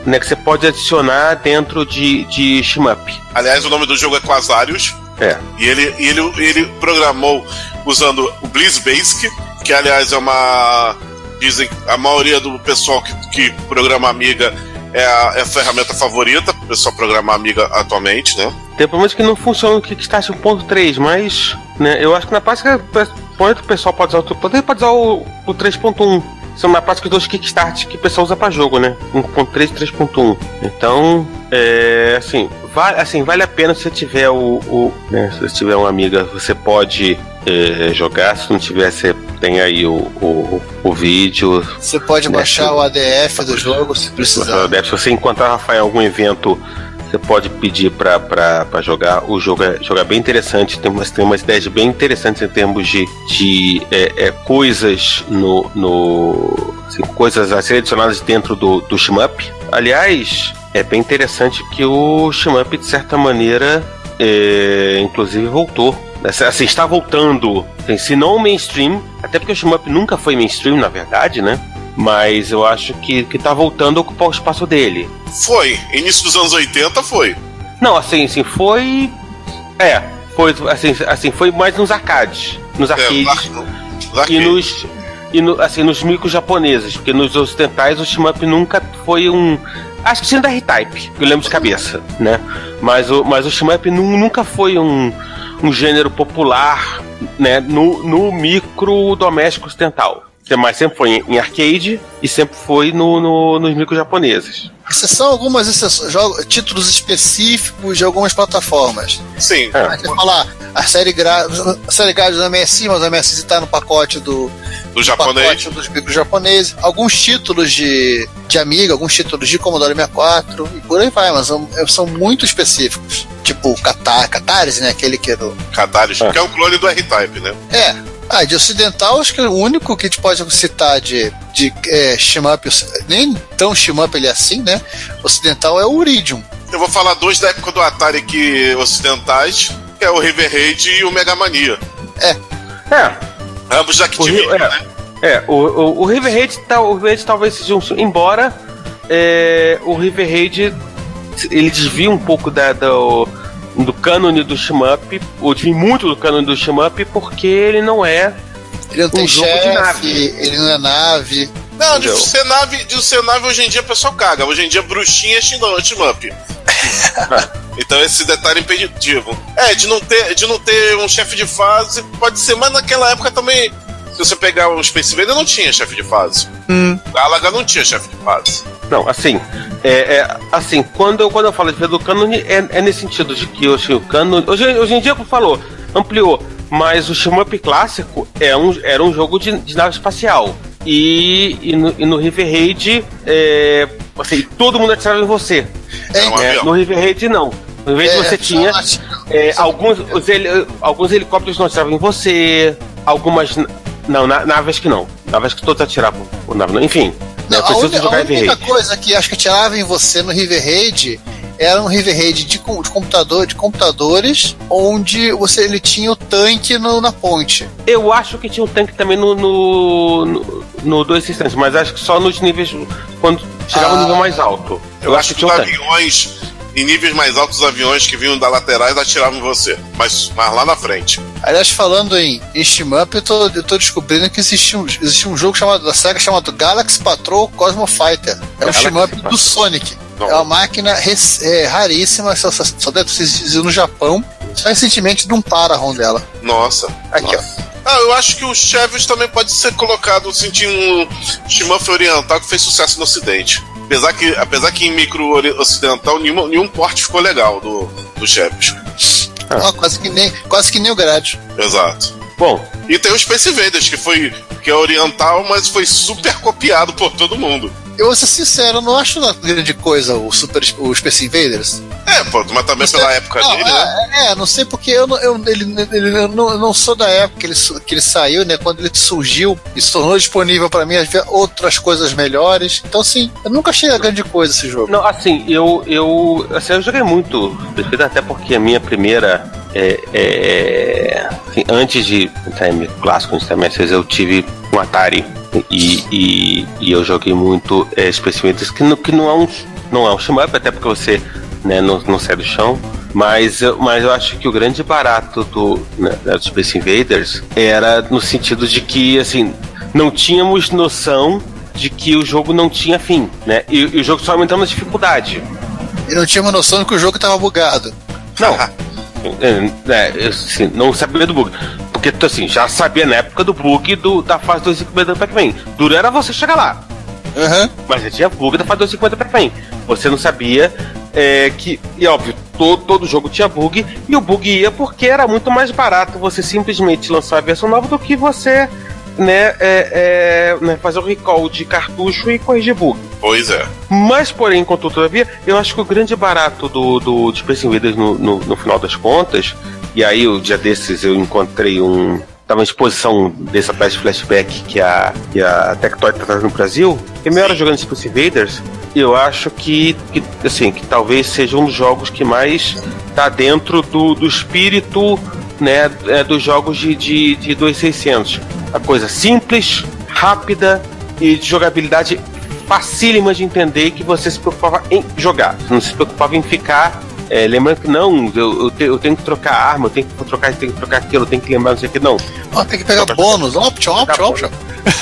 né, que você pode adicionar dentro de, de shmup. Aliás, o nome do jogo é Quasarius. É. E ele, ele, ele programou usando o Bliss Basic, que aliás é uma. Dizem que a maioria do pessoal que, que programa Amiga é a, é a ferramenta favorita pro pessoal programar Amiga atualmente, né? Tem problemas que não funcionam no Kickstart 1.3, mas né, eu acho que na prática o pessoal pode usar o, pode usar o, o 3.1. São na prática os dois Kickstart que o pessoal usa pra jogo, né? 1.3 e 3.1. Então, é, assim, vale, assim, vale a pena se você tiver o. o né, se você tiver uma amiga, você pode é, jogar. Se não tiver, você tem aí o, o, o vídeo. Você pode Né, baixar o ADF do jogo se precisar. Se você encontrar Rafael em algum evento, você pode pedir pra jogar. O jogo é, jogo é bem interessante, tem umas, tem umas ideias bem interessantes em termos de, de é, é, coisas no. no assim, coisas a serem adicionadas dentro do, do shmup. Aliás, é bem interessante que o shmup, de certa maneira, é, inclusive voltou. Assim, está voltando, se não mainstream, até porque o shmup nunca foi mainstream, na verdade, né? Mas eu acho que, que tá voltando a ocupar o espaço dele. Foi. Início dos anos 80 foi. Não, assim, assim, foi. É, foi assim, assim, foi mais nos arcades. Nos É, arcades no- e nos. E no, assim, nos micros japoneses, porque nos ocidentais o shmup nunca foi um. Acho que tinha da R-Type, que eu lembro de cabeça, né? Mas o, mas o shmup nu- nunca foi um, um gênero popular, né? No, no micro doméstico ocidental. Mas sempre foi em, arcade e sempre foi no, no- nos micros japoneses. Exceção algumas exceções, jogo- títulos específicos de algumas plataformas. Sim. É. A vai falar a série, gra... a série grátis do MSI, mas o MSI está no pacote do, Do japonês. pacote dos micros japoneses. Alguns títulos de, de Amiga, alguns títulos de Commodore 64 e por aí vai, mas são, são muito específicos. Tipo o Catar, Catarse, né? Aquele que era o Cataris, Ah. que é um clone do R-Type, né? É. Ah, de ocidental, acho que o único que a gente pode citar de, de é, shmup, nem tão shmup ele é assim, né? Ocidental é o Uridium. Eu vou falar dois da época do Atari que ocidentais, que é o River Raid e o Mega Mania. É, Ambos da Activision, é. né? É, o, o, o River Raid, tá, o River Raid talvez seja um. Embora é, o River Raid ele desvia um pouco da, do, do cânone do shmup, ou desvia muito do cânone do shmup, porque ele não é. Ele não tem Um jogo de chefe, nave. ele não é nave. Não, de ser nave, de ser nave hoje em dia o pessoal caga. Hoje em dia bruxinha é shmup. shmup. <laughs> <laughs> então esse detalhe é impeditivo. É, de não ter, de não ter um chefe de fase, pode ser, mas naquela época também. Se você pegar o Space Invader, não tinha chefe de fase. Hum. Galaga não tinha chefe de fase. Não, assim, é, é, assim quando, eu, quando eu falo de ver do cânone, é, é nesse sentido de que o cânone. Hoje, hoje em dia, como falou, ampliou, mas o shmup clássico é um, era um jogo de, de nave espacial. E, e, no, e no River Raid, é, assim, todo mundo atirava em você. É, um É, no River Raid, não. No River Raid É, você tinha é, alguns, os heli- alguns helicópteros não atiravam em você, algumas. Não, na, naves que não. Naves que todos atiravam. Ou nave, não. Enfim, Não, é a, a única coisa que acho que tirava em você no River Raid era um River Raid de, com- de computador, de computadores, onde você ele tinha o tanque no- na ponte. Eu acho que tinha um tanque também no, no, no, no dois instantes, mas acho que só nos níveis. Quando chegava Ah. no nível mais alto. Eu, acho que tinha os um tanque. aviões, em níveis mais altos, os aviões que vinham da laterais atiravam em você. Mas, mas lá na frente. Aliás, falando em, em shmup, eu tô, eu tô descobrindo que existia um, existia um jogo chamado, da SEGA chamado Galaxy Patrol Cosmo Fighter. É o shmup Patrol. do Sonic. Não. É uma máquina res- é, raríssima, só, só, só deve ser existido no Japão. Só recentemente de um Pararon dela. Nossa. Aqui, Nossa. Ah, eu acho que o Chevios também pode ser colocado assim, um Shmuff oriental que fez sucesso no ocidente. Apesar que, apesar que em micro ocidental nenhum, nenhum porte ficou legal do, do Chevios. ó. Ó, quase, que nem, quase que nem o Grade. Exato. Bom, E tem o Space Invaders, que foi que é oriental, mas foi super copiado por todo mundo. Eu vou ser sincero, eu não acho uma grande coisa o Super o Space Invaders. É, pô, mas também Você- pela época não, dele, né? é, é, não sei porque eu, não- eu, ele, ele- eu não, eu não sou da época que ele, que ele saiu, né? Quando ele surgiu e se tornou disponível pra mim ver outras coisas melhores. Então, assim, eu nunca achei a grande coisa esse jogo. Não, assim, eu, eu, assim, eu joguei muito até porque a minha primeira. É, é, assim, antes de Time Clássico, antes de Time 6, eu tive um Atari e, e, e eu joguei muito é, Space Invaders, que, não- que não é um, não é um shmup, até porque você né, não, não sai do chão. Mas, eu- mas eu acho que o grande barato do, né, do Space Invaders era no sentido de que, assim, não tínhamos noção de que o jogo não tinha fim, né? E, e o jogo só aumentando a dificuldade. E não tinha uma noção de que o jogo tava bugado. Não. <laughs> é, é, eu, assim, não sabia do bug. Porque, assim, já sabia na época do bug do, da fase 250 do Pac-Man. Duro era você chegar lá. Aham. Mas já tinha bug da fase 250 do Pac-Man. Você não sabia é, que. E óbvio, todo, todo jogo tinha bug. E o bug ia porque era muito mais barato você simplesmente lançar a versão nova do que você. Né, é, é, né, fazer o recall de cartucho e corrigir bug. Pois é. Mas, porém, contudo, todavia, eu acho que o grande barato do, do Space Invaders no, no, no final das contas, e aí o dia desses eu encontrei um. Tava em exposição dessa peça de flashback que a, que a Tectoy tá trazendo no Brasil. E meia hora jogando Space Invaders, eu acho que, que, assim, que talvez seja um dos jogos que mais tá dentro do, do espírito né, é, dos jogos de, de, de 2600. A coisa simples, rápida e de jogabilidade facílima de entender que você se preocupava em jogar. Você não se preocupava em ficar. É, lembrando que não, eu, eu, te- eu tenho que trocar arma, eu tenho que trocar isso, tenho que trocar aquilo, eu tenho que lembrar não sei o que, não. Ó, tem que pegar bônus. Option, option, option.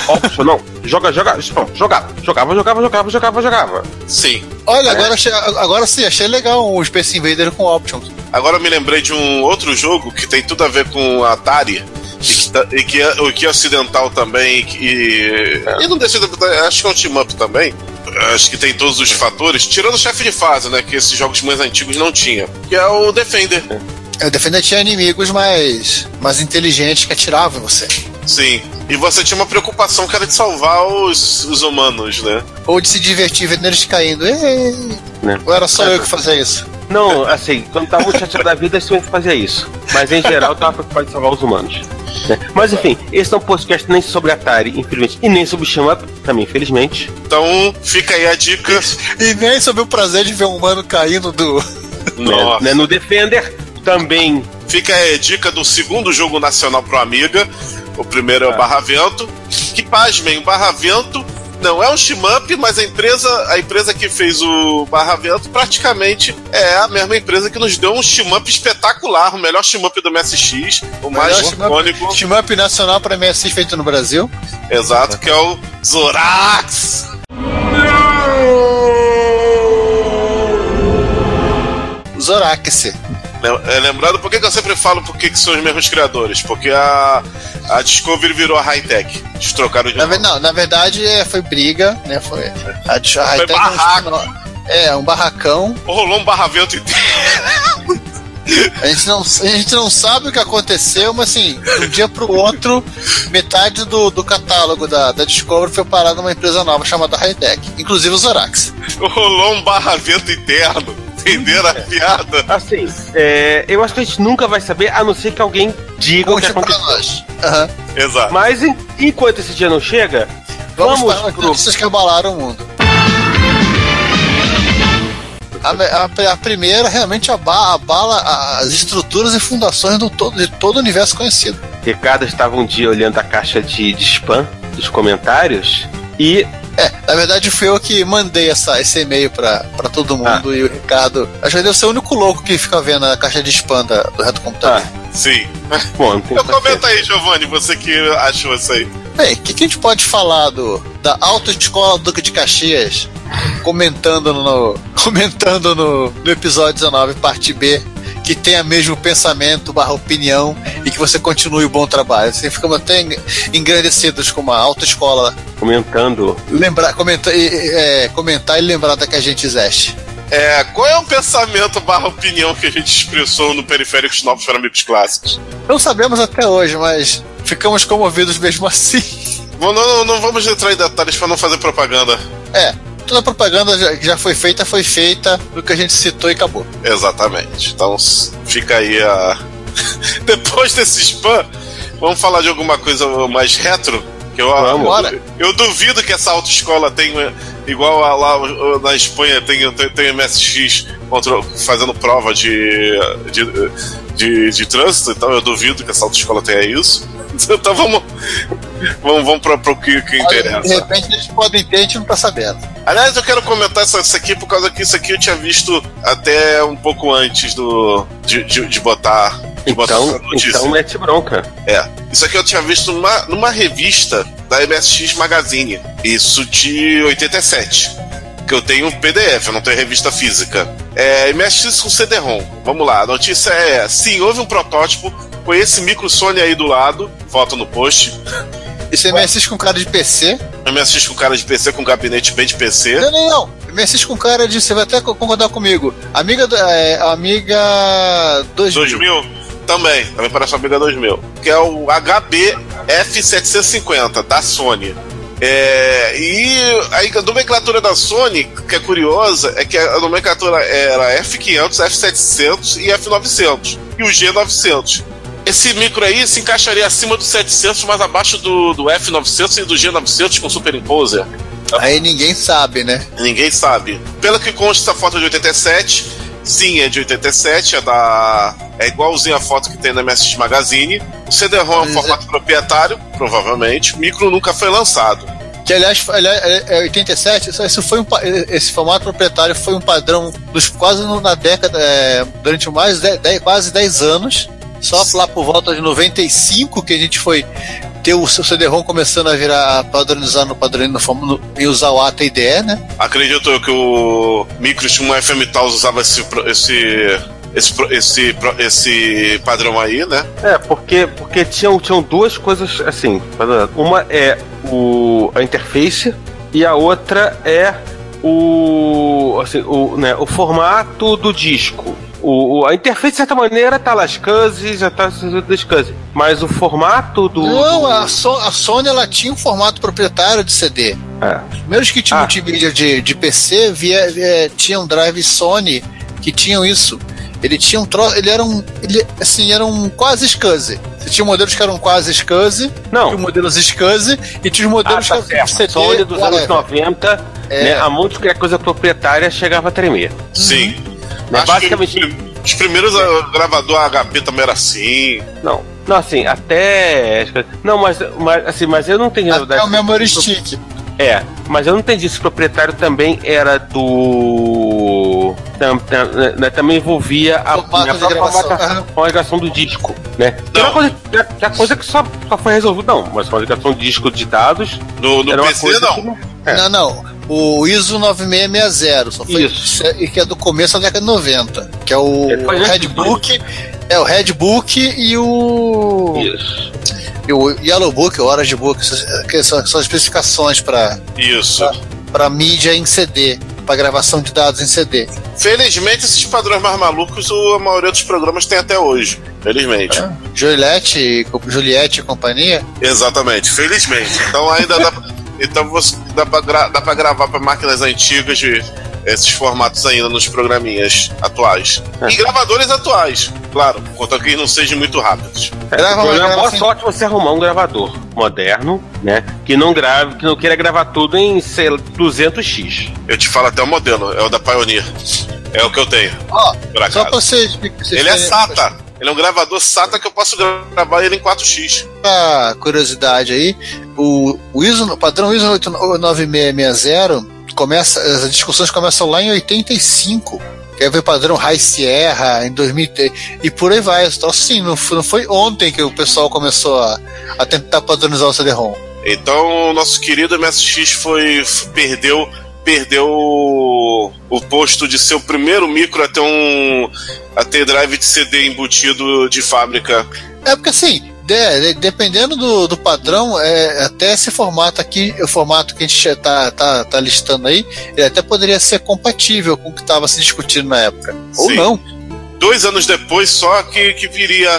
Option, não. Joga, joga, pronto, jogava, jogava, jogava, jogava, jogava, jogava. Sim. Olha, É. agora, achei, agora sim, achei legal um Space Invader com options. Agora eu me lembrei de um outro jogo que tem tudo a ver com a Atari. E que, tá- e que é, o que é ocidental também. E, que- e não deixa de. Acho que é um team-up também. Acho que tem todos os fatores. Tirando o chefe de fase, né? Que esses jogos mais antigos não tinham. Que é o Defender. Eu defendo tinha inimigos mais, mais inteligentes que atiravam em você. Sim. E você tinha uma preocupação que era de salvar os, os humanos, né? Ou de se divertir vendo eles caindo. Ei! Né? Ou era só eu que fazia isso? Não, assim, quando tava muito chateado da vida, eu sempre fazia isso. Mas em geral, tava preocupado em salvar os humanos. né? Mas enfim, esse não é um podcast nem sobre Atari, infelizmente, e nem sobre Shmup, também, infelizmente. Então, fica aí a dica. E nem sobre o prazer de ver um humano caindo do. Né? Nossa. Né? No Defender, também Fica aí a dica do segundo jogo nacional pro Amiga. O primeiro é o Barra Vento. Que pasmem, o Barra Vento não é um shmup, mas a empresa, a empresa que fez o Barra Vento praticamente é a mesma empresa que nos deu um shmup espetacular, o melhor shmup do MSX, o mais Melhor icônico, Shmup nacional para MSX feito no Brasil. exato, que é o Zorax. Zorax. É, Lembrando, por que, que eu sempre falo por que, que são os mesmos criadores? Porque a, a Discovery virou a Hightech. Eles trocaram de Na, não, na verdade é, foi briga, né? Foi. A, a Hightech um barraco. É, um barracão. Rolou um barra vento inteiro. A gente, não, a gente não sabe o que aconteceu, mas assim, de um dia pro outro, metade do, do catálogo da, da Discovery foi parar numa empresa nova chamada Hightech, inclusive o Zorax. Rolou um barra vento interno. Entenderam a piada? Assim, é, eu acho que a gente nunca vai saber, a não ser que alguém diga o que Conte pra aconteceu. nós. Aham. Exato. Mas en- enquanto esse dia não chega, Vamos, vamos, para pro. notícias que abalaram o mundo. A, a- a primeira realmente aba- abala as estruturas e fundações do todo, de todo o universo conhecido. Ricardo estava um dia olhando a caixa de, de spam dos comentários e É, na verdade fui eu que mandei essa, esse e-mail pra, pra todo mundo e o Ricardo. Acho que deve ser o único louco que fica vendo a caixa de spam da- do reto computador. Sim. <laughs> bom, tem Então comenta aí, Giovanni, você que achou isso aí. Bem, o que, que a gente pode falar do, da Autoescola Duque de Caxias comentando no, <laughs> comentando no, no episódio 19, parte B, que tenha mesmo pensamento barra opinião e que você continue o bom trabalho. Assim, ficamos até en- engrandecidos com uma autoescola. Comentando Lembrar, comentar, e, é, comentar e lembrar da que a gente existe. É, qual é o pensamento barra opinião que a gente expressou no Periféricos Novos para Amigos Clássicos? Não sabemos até hoje, mas ficamos comovidos mesmo <laughs> assim. Bom, não, não vamos entrar em detalhes para não fazer propaganda. É, toda a propaganda já- que já foi feita, foi feita do que a gente citou e acabou. Exatamente. Então fica aí a. <laughs> Depois desse spam, vamos falar de alguma coisa mais retro? Que eu, Vamos. Bora. eu duvido que essa autoescola tenha, igual a lá na Espanha, tem, tem, tem MSX contra- fazendo prova de, de, de, de trânsito, então eu duvido que essa autoescola tenha isso. <laughs> Então vamos, vamos, vamos para o que, que De interessa. repente eles podem ter, a gente não tá sabendo. Aliás, eu quero comentar isso, isso aqui por causa que isso aqui eu tinha visto até um pouco antes do de, de, de botar. De Então, então mete bronca. É. Isso aqui eu tinha visto numa, numa revista da MSX Magazine. Isso de 87. Eu tenho um PDF, eu não tenho revista física. É MSX com CD-ROM. Vamos lá, a notícia é: sim, houve um protótipo com esse micro Sony aí do lado, foto no post. Esse MSX com cara de PC. MSX com cara de PC, com gabinete bem de PC. Não, não, não. MSX com cara de. Você vai até co- concordar comigo. Amiga. É, amiga 2000. 2000? Também, também parece uma Amiga 2000. Que é o HB F750 da Sony. É, e a nomenclatura da Sony, que é curiosa, é que a nomenclatura era F500, F700 e F900. E o G900. Esse micro aí se encaixaria acima do 700, mas abaixo do, do F900 e do G900 com Superimposer. Aí ninguém sabe, né? Ninguém sabe. Pelo que consta essa foto de 87, sim, é de 87, é da. É igualzinho a foto que tem na MSX Magazine. O CD-ROM é um Mas formato proprietário, provavelmente. Micro nunca foi lançado. Que aliás, aliás, é é 87, isso- isso foi um, esse formato proprietário foi um padrão dos quase na década, é, durante mais de, de- quase 10 anos. Só lá por volta de 95 que a gente foi ter o seu CD-ROM começando a virar padronizar no padrão e usar o ATA IDE, né? Acredito eu que o micro de um FM Taos usava esse, esse, esse, esse, esse padrão aí, né? É, porque, porque tinham, tinham duas coisas assim. Uma é o, a interface e a outra é o, assim, o, né, o formato do disco. O, o- a interface, de certa maneira, tá lá SCSI, já tá SCSI. Mas o formato do. Não, do- a, So- a Sony ela tinha um formato proprietário de CD. É. Os primeiros que tinham Ah. multimídia de, de PC via, via- tinham drive Sony que tinham isso. Ele tinha um troço, ele era um, ele, assim, era um quase SCSI. Você tinha modelos que eram quase SCSI, Não. tinha modelos SCSI e tinha os Ah, modelos tá que eram certo. CD. Sony dos anos whatever. 90, É. né, a monte que a coisa proprietária chegava a tremer. Sim. Né, Acho basicamente. que os primeiros ah, gravador HP também era assim. Não. Não, assim, até. Não, mas, mas assim, mas eu não entendi na Até verdade. o memory stick. É, mas eu não entendi se o proprietário também era do. tam- tam- né, também envolvia a, a própria gravação. do disco, né? Que é Não. uma coisa, que é- que é a coisa que só, só foi resolvida, não, mas a homologação de disco de dados No, no era PC, não. que não. É. Não, não. O ISO 9660, só foi Isso. e que é do começo da década de 90, que é o antes Redbook, é o Redbook e o Isso. e o Yellow Book, o Orange Book, essas- que são, são as especificações para Isso. para mídia em CD, para gravação de dados em CD. Felizmente, esses padrões mais malucos, o- a maioria dos programas tem até hoje. Felizmente. Juliette, Juliette e companhia. Exatamente, felizmente. Então ainda dá, então você, dá, pra gra- dá pra gravar para máquinas antigas de esses formatos ainda nos programinhas atuais. E gravadores atuais, claro, contanto que eles não sejam muito rápidos. Problema é boa gravação- sorte você arrumar um gravador moderno, né? Que não grave, que não queira gravar tudo em sei lá, 200x. Eu te falo até o modelo, é o da Pioneer. É o que eu tenho, Ó, por só para vocês, vocês Ele é SATA. Ele é um gravador SATA que eu posso gravar ele em 4x. Pra curiosidade aí, o, o ISO, o padrão ISO 9660 começa, as discussões começam lá em 85. Que aí veio o padrão High Sierra em 2003 e por aí vai. Então, assim, não foi, não foi ontem que o pessoal começou a, a tentar padronizar o CD-ROM. Então, o nosso querido MSX foi perdeu perdeu o, o posto de ser o primeiro micro a ter um a ter drive de CD embutido de fábrica. É porque assim, de- de- dependendo do, do padrão, é, até esse formato aqui, o formato que a gente tá, tá, tá listando aí, ele até poderia ser compatível com o que estava se discutindo na época. Ou Sim. não. Dois anos depois, só que, que viria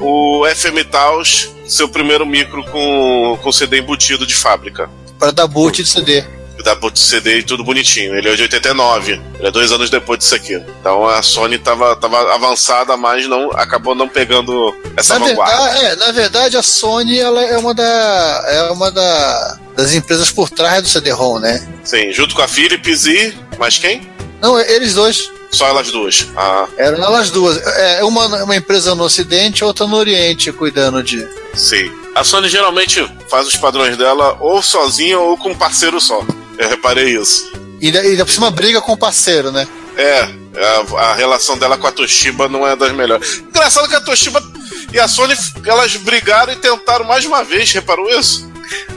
o FM Taos, seu primeiro micro com, com CD embutido de fábrica. Para dar boot de CD. Dá pro CD e tudo bonitinho. Ele é de 89, ele é dois anos depois disso aqui. Então a Sony tava, tava avançada, mas não acabou não pegando essa Na vanguarda. verdade, é, na verdade, a Sony ela é uma, da, é uma da, das empresas por trás do CD-ROM, né? Sim, junto com a Philips e. Mais quem? Não, eles dois. Só elas duas. Ah, Eram elas duas. É uma, uma empresa no Ocidente, outra no Oriente, cuidando de. sim. A Sony geralmente faz os padrões dela ou sozinha ou com um parceiro só. Eu reparei isso. E ainda por cima briga com o parceiro, né? É, a, a relação dela com a Toshiba não é das melhores. Engraçado que a Toshiba e a Sony, elas brigaram e tentaram mais uma vez, reparou isso?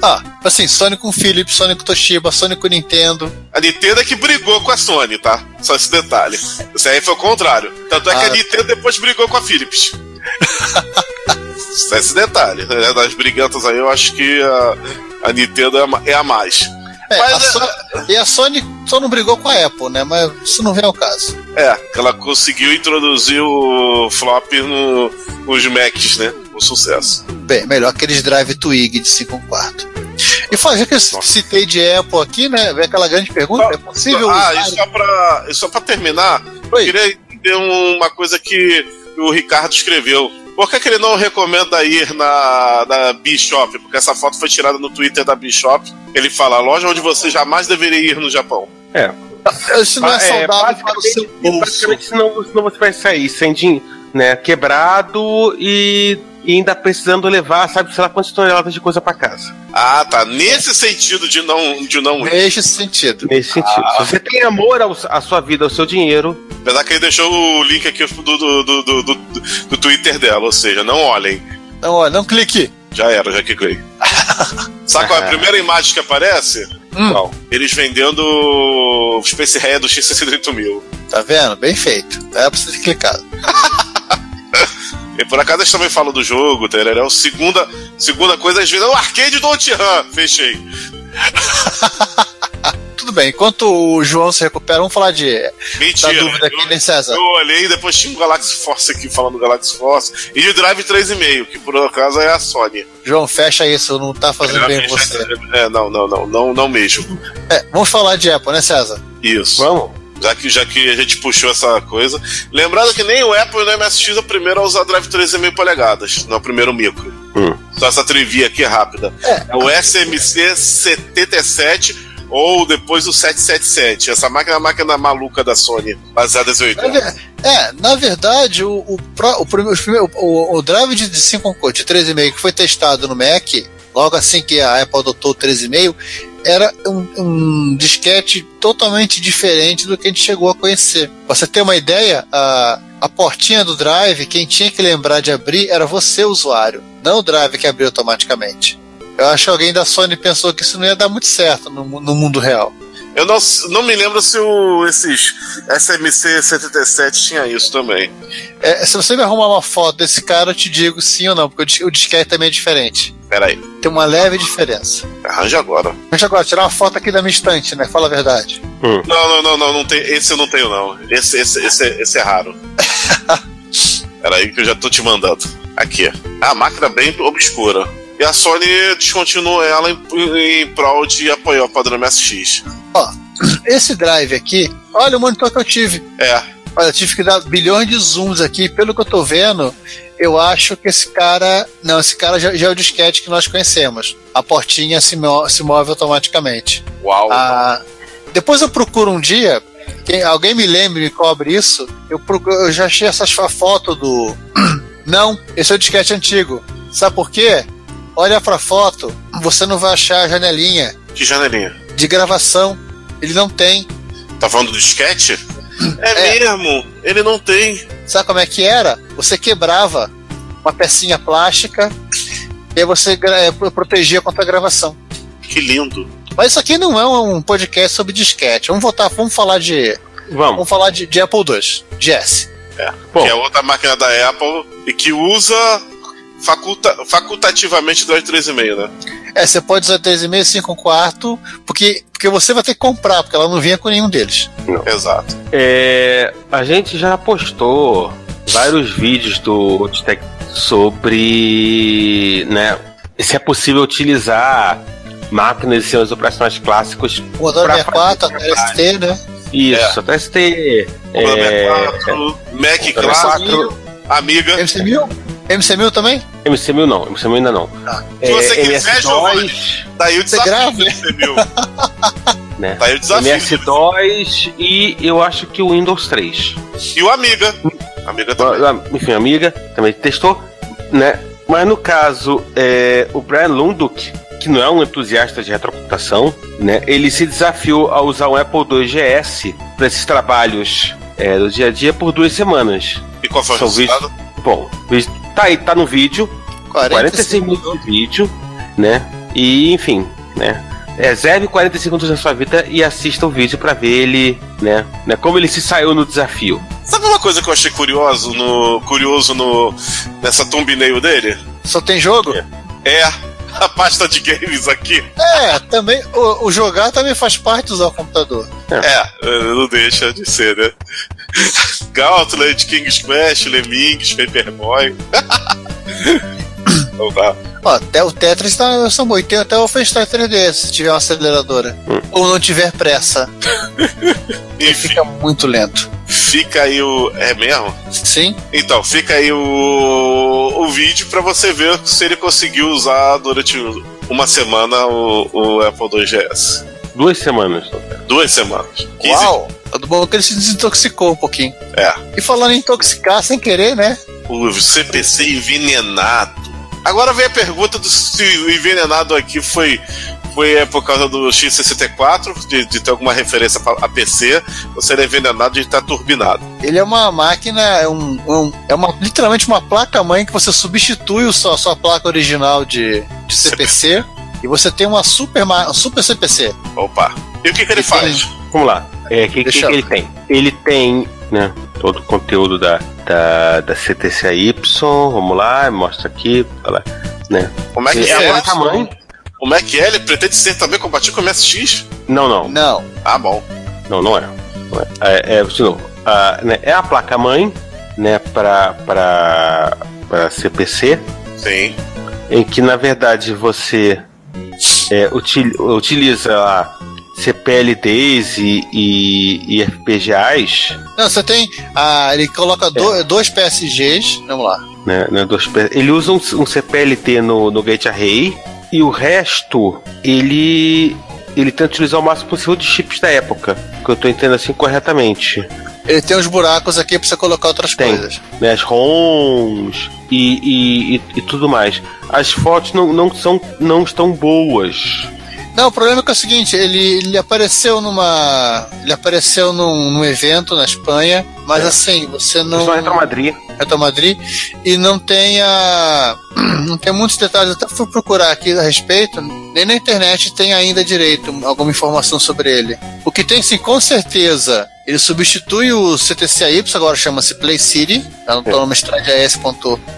Ah, assim, Sony com Philips, Sony com Toshiba, Sony com Nintendo. A Nintendo é que brigou com a Sony, tá? Só esse detalhe. Isso aí foi o contrário. Tanto é que Ah. a Nintendo depois brigou com a Philips. <laughs> Só esse detalhe. né? Das brigantas aí, eu acho que a, a Nintendo é a, é a mais. É, Mas a é- e a Sony só não brigou com a Apple, né? Mas isso não vem ao caso. É, que ela conseguiu introduzir o flop no, nos Macs, né? Com sucesso. Bem, melhor aqueles drive Twig de 5 quarto. E fazer que eu citei de Apple aqui, né? Vem aquela grande pergunta: é possível ah, e só pra, e só pra terminar, eu Oi. queria entender uma coisa que o Ricardo escreveu. Por que, que ele não recomenda ir na, na Bishop? Porque essa foto foi tirada no Twitter da Bishop. Ele fala, loja onde você jamais deveria ir no Japão. É. Isso não é É, saudável para o seu bolso. basicamente senão, senão você vai sair sem dinheiro, né? Quebrado e, e ainda precisando levar, sabe, sei lá quantas toneladas de coisa pra casa. Ah, tá. Nesse sentido de não, de não ir. Neste sentido. Nesse sentido. Se você tem amor ao- à sua vida, ao seu dinheiro, Apesar que ele deixou o link aqui do, do, do, do, do- do Twitter dela, ou seja, não olhem. Não, olha, não clique. Já era, já cliquei. <laughs> Sabe qual é a primeira imagem que aparece? qual? Eles vendendo o Space Red do X68000. Tá vendo? Bem feito. Era pra você ter clicado. <laughs> E por acaso eles também falam do jogo, tereré. Segunda, segunda coisa, eles vendem o arcade do Outrun. Fechei. <laughs> Tudo bem, enquanto o João se recupera, vamos falar de. Mentira. Da dúvida aqui, né, César? Eu olhei e depois tinha o Galaxy Force aqui falando do Galaxy Force. E de Drive 3,5, que por acaso é a Sony. João, fecha isso, não tá fazendo bem você. É, não, não, não, não, não mesmo. É, vamos falar de Apple, né, César? Isso. Vamos? Já que, já que a gente puxou essa coisa. Lembrando que nem o Apple e o MSX é o primeiro a usar drive 3,5 polegadas, não é o primeiro micro. Hum. Só essa trivia aqui rápida. É, o SMC 77 ou depois o 777. Essa máquina é a máquina maluca da Sony, baseada em Na 80. ver- É, na verdade, o, o, pro- o, o- o drive de 5 de 3,5 que foi testado no Mac, logo assim que a Apple adotou o 3,5, era um, um disquete totalmente diferente do que a gente chegou a conhecer. Você ter uma ideia, a, a portinha do drive, quem tinha que lembrar de abrir era você, usuário, não o drive que abriu automaticamente. Eu acho que alguém da Sony pensou que isso não ia dar muito certo no, no mundo real. Eu não, não me lembro se o, esses SMC 77 tinha isso também. É, se você me arrumar uma foto desse cara, eu te digo sim ou não, porque o dis- o disquete também é diferente. Pera aí, Tem uma leve diferença. arranja agora. Deixa agora tirar uma foto aqui da minha estante, né? Fala a verdade. Não, não, não, não, não tem, esse eu não tenho não. Esse, esse, esse, esse é raro. <laughs> Pera aí que eu já tô te mandando. Aqui. É a máquina bem obscura. E a Sony descontinuou ela em, em prol de apoiar o padrão MSX. Ó, <clears throat> esse drive aqui, olha o monitor que eu tive. É, Olha, eu tive que dar bilhões de zooms aqui. Pelo que eu tô vendo, eu acho que esse cara. Não, esse cara já, já é o disquete que nós conhecemos. A portinha se, mo- se move automaticamente. uau. Ah, depois eu procuro um dia. Quem, alguém me lembre, me cobre isso. Eu, procuro, eu já achei essas fa- foto do. <clears throat> Não, esse é o disquete antigo. Sabe por quê? Olha pra foto, você não vai achar a janelinha Que janelinha. de gravação. Ele não tem. Tá falando do disquete? É, É. mesmo, ele não tem. Sabe como é que era? Você quebrava uma pecinha plástica e aí você pro- protegia contra a gravação. Que lindo. Mas isso aqui não é um podcast sobre disquete. Vamos voltar, vamos falar de. Vamos. Vamos falar de, de Apple II, de S. Bom. Que é outra máquina da Apple e que usa faculta, facultativamente Drive 3,5, né? É, você pode usar 3,5, 5 quarto, porque, porque você vai ter que comprar, porque ela não vinha com nenhum deles. Exato. É, a gente já postou vários vídeos do Otitec sobre, né, se é possível utilizar máquinas e sistemas operacionais clássicos. Commodore pra 64, fazer esse até ST, né? Isso, até ST. Commodore É, 64, Mac Commodore clássico, Amiga. MC1000? MC1000 também? MC1000 não, MC1000 ainda não. Se você quiser, Giovanni, MS2, tá aí o Você desafio grava? do MC1000. <laughs> né? Tá aí o desafio. MS2 e eu acho que o Windows 3. E o Amiga. Amiga também. Ah, Enfim, amiga também testou, né? Mas no caso, é, o Brian Lunduk, que não é um entusiasta de retrocomputação, né? Ele se desafiou a usar um Apple II GS para esses trabalhos é, do dia a dia por duas semanas. E qual foi o São resultado? Bom, tá aí, tá no vídeo, 46 minutos de vídeo, né? E enfim, né? Reserve 40 segundos da sua vida e assista o vídeo pra ver ele, né, né? Como ele se saiu no desafio. Sabe uma coisa que eu achei curioso no, curioso no, nessa thumbnail dele? Só tem jogo? É a pasta de games aqui. É, também. O, o jogar também faz parte de usar o computador. É, não deixa de ser, né? Gauntlet, King's Quest, Lemmings, Paperboy. <laughs> então tá. Ó, até o Tetris tá, são. E até o FaceTime 3D se tiver uma aceleradora. Ou não tiver pressa. <laughs> Enfim, Fica muito lento. fica aí o. É mesmo? Sim. Então, fica aí o, o vídeo pra você ver se ele conseguiu usar durante uma semana o, o Apple II GS. Duas semanas. Duas semanas. 15 Uau! Tudo bom que ele se desintoxicou um pouquinho. É. E falando em intoxicar sem querer, né? O CPC envenenado. Agora vem a pergunta do se o envenenado aqui foi, foi é, por causa do X64, de, de ter alguma referência a PC, ou se ele é envenenado de estar turbinado. Ele é uma máquina, é, um, um- é uma, literalmente uma placa-mãe que você substitui o sua, sua placa original de, de CPC e você tem uma super, ma- um super CPC. Opa. E o que, que ele E faz? Vamos lá. É, o que, que, que eu- ele tem? Ele tem, né, todo o conteúdo da, da, da CTCAY, vamos lá, mostra aqui, fala, né. Como é que É é? a placa-mãe? Como é que é? Ele pretende ser também compatível com o MSX? Não, não, Não. Ah, bom. não, não é. Não é, é, é, de novo, a, né, é a placa-mãe, né, para para para CPC, Sim. em que na verdade você é, util- utiliza lá CPLDs e, e, e FPGAs, Não, você tem. Ah, ele coloca do- dois PSGs. Vamos lá. né, né, pe- ele usa um, um CPLT no, no Gate Array e o resto ele ele tenta utilizar o máximo possível de chips da época, que eu tô entendendo assim corretamente. Ele tem uns buracos aqui pra você colocar outras Tem. coisas. Né, as ROMs e, e, e, e tudo mais. As fotos não, não, são, não estão boas. Não, o problema é que é o seguinte, ele, ele apareceu numa. Ele apareceu num, num evento na Espanha, mas É. assim, você não. Só Retro Madrid. Reto Madrid e não tem a, <clears throat> não tem muitos detalhes. Eu até fui procurar aqui a respeito, nem na internet tem ainda direito alguma informação sobre ele. O que tem sim, com certeza, ele substitui o CTCAY, agora chama-se Play City, tá no nome AS.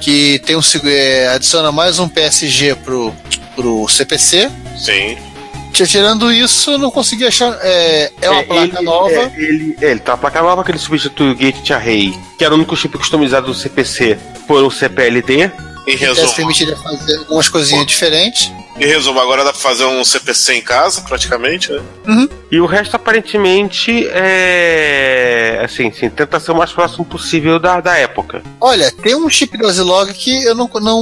que tem um é, adiciona mais um PSG pro, pro CPC. Sim. Tirando isso, eu não consegui achar. É, é uma É, placa ele- nova. é, ele, é, ele tá uma placa nova que ele substitui o Gate Array, que era o único chip customizado do CPC, por um CPLD. Em resumo, permitiria fazer algumas coisinhas diferentes. em resumo, agora dá pra fazer um CPC em casa, praticamente, né? E o resto, aparentemente, é. Assim, sim, tenta ser o mais próximo possível da, da época. Olha, tem um chip do Zilog que eu não, não,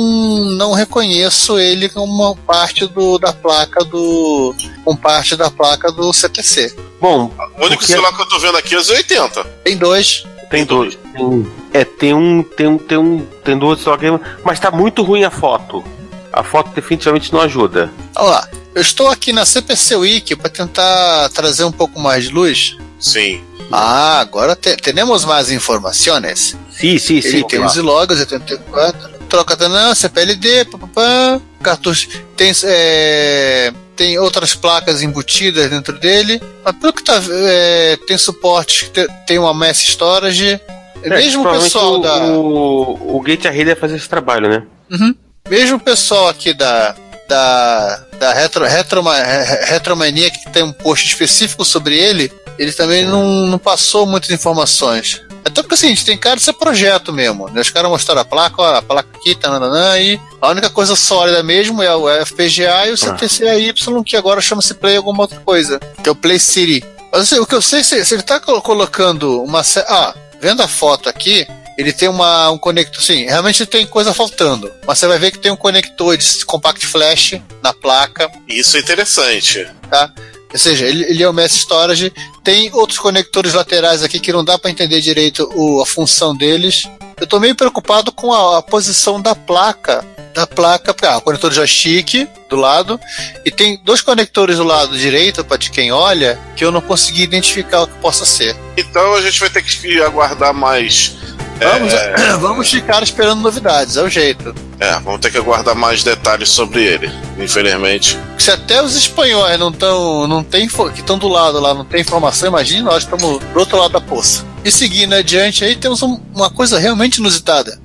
não reconheço ele como uma parte do, da placa do. com parte da placa do CPC. Bom, O único Porque- celular que eu tô vendo aqui é os 80. Tem dois. Tem dois. Tem, é, tem um. Tem um. Tem um. Tem dois só. Mas tá muito ruim a foto. A foto definitivamente não ajuda. Vamos lá. Eu estou aqui na CPC Wiki para tentar trazer um pouco mais de luz. Sim. Ah, agora te, temos mais informações. Sim, sim, sim. Ele tem os Zilog 84, troca tanã, CPLD, papapá, cartucho. Tem, é, tem outras placas embutidas dentro dele. Mas pelo que tá. É, tem suporte, tem, uma mass storage. É, mesmo o pessoal o, da. o, o Gate Array deve fazer esse trabalho, né? Uhum. Mesmo o pessoal aqui da. Da, da Retro, Retroma, Re- Retromania, que tem um post específico sobre ele, ele também não, não passou muitas informações. Porque assim, a gente tem cara de ser projeto mesmo. Né? Os caras mostraram a placa, ó, a placa aqui, tananã, e a única coisa sólida mesmo é o FPGA e o CTCAY, que agora chama-se Play alguma outra coisa, que é o Play City. Mas assim, o que eu sei, se, se ele tá colo- colocando uma. Ah, vendo a foto aqui, ele tem uma, um conector. Sim, realmente tem coisa faltando. Mas você vai ver que tem um conector de compact flash na placa Isso é interessante. tá? Ou seja, ele, ele é o Mass Storage. Tem outros conectores laterais aqui que não dá para entender direito o- a função deles. Eu tô meio preocupado com a, a posição da placa. Da placa, ah, o conector joystick do lado, e tem dois conectores do lado direito, para de quem olha, que eu não consegui identificar o que possa ser. Então a gente vai ter que aguardar mais. Vamos, é, <clears throat> vamos ficar esperando novidades, é o jeito. é, vamos ter que aguardar mais detalhes sobre ele. Infelizmente. Se até os espanhóis não estão, não tem, que estão do lado lá, não tem informação, imagine nós estamos do outro lado da poça. E seguindo adiante aí, temos um- uma coisa realmente inusitada.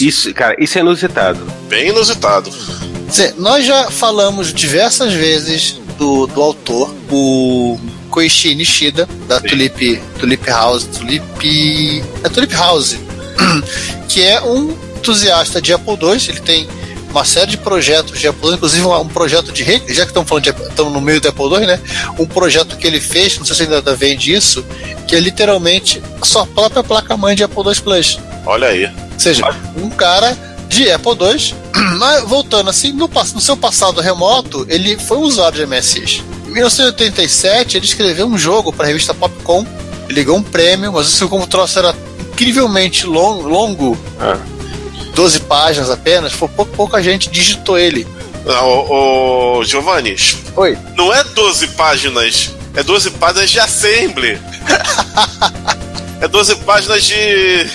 Isso, cara, isso é inusitado. Bem inusitado. Quer dizer, nós já falamos diversas vezes do, do autor, o Koichi Nishida, da Tulip, Tulip House, Tulip. É Tulip House, <clears throat> que é um entusiasta de Apple II, ele tem uma série de projetos de Apple II, inclusive um, um projeto de rede, já que estamos falando de estamos no meio do Apple II, né? Um projeto que ele fez, não sei se ainda vende isso, que é literalmente a sua própria placa-mãe de Apple II Plus. Olha aí. Ou seja, um cara de Apple II, <clears throat> mas voltando assim, no, no seu passado remoto, ele foi um usuário de MSX. Em 1987, ele escreveu um jogo para a revista Popcom, ele ganhou um prêmio, mas assim, como o troço era incrivelmente long- longo, Ah. 12 páginas apenas, foi pouco, pouca gente digitou ele. Ah, Ô, ô, Giovanni, Oi. não é 12 páginas, é 12 páginas de assembly. <laughs> é 12 páginas de.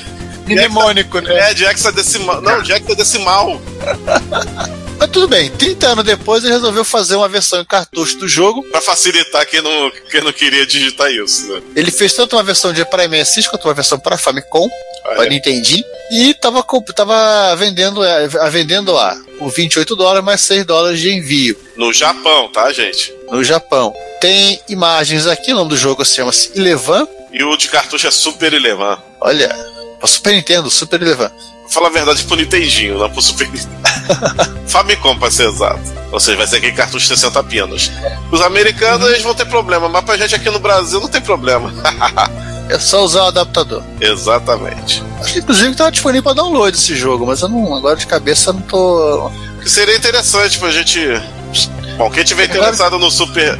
Mnemônico, né? É, de hexadecimal. Não, de hexadecimal. <laughs> Mas tudo bem, 30 anos depois ele resolveu fazer uma versão em cartucho do jogo. Pra facilitar quem não, quem não queria digitar isso, né? Ele fez tanto uma versão de para MSX quanto uma versão para Famicom. para Olha, Nintendinho e tava, tava vendendo, é, vendendo lá por 28 dólares mais 6 dólares de envio no Japão, tá, gente? no Japão. Tem imagens aqui, o nome do jogo chama-se Elevan. E o de cartucho é Super Elevan. Olha, para Super Nintendo, Super Elevan. Vou falar a verdade pro Nintendinho, não pro Super Nintendo. <laughs> Famicom, pra ser exato. Ou seja, vai ser aquele cartucho de 60 pinos. Os americanos eles vão ter problema, mas pra gente aqui no Brasil não tem problema. <laughs> É só usar o adaptador. Exatamente. Acho que inclusive estava disponível para download esse jogo, mas eu não, agora de cabeça eu não tô. Que seria interessante pra gente. Bom, quem tiver interessado no Super.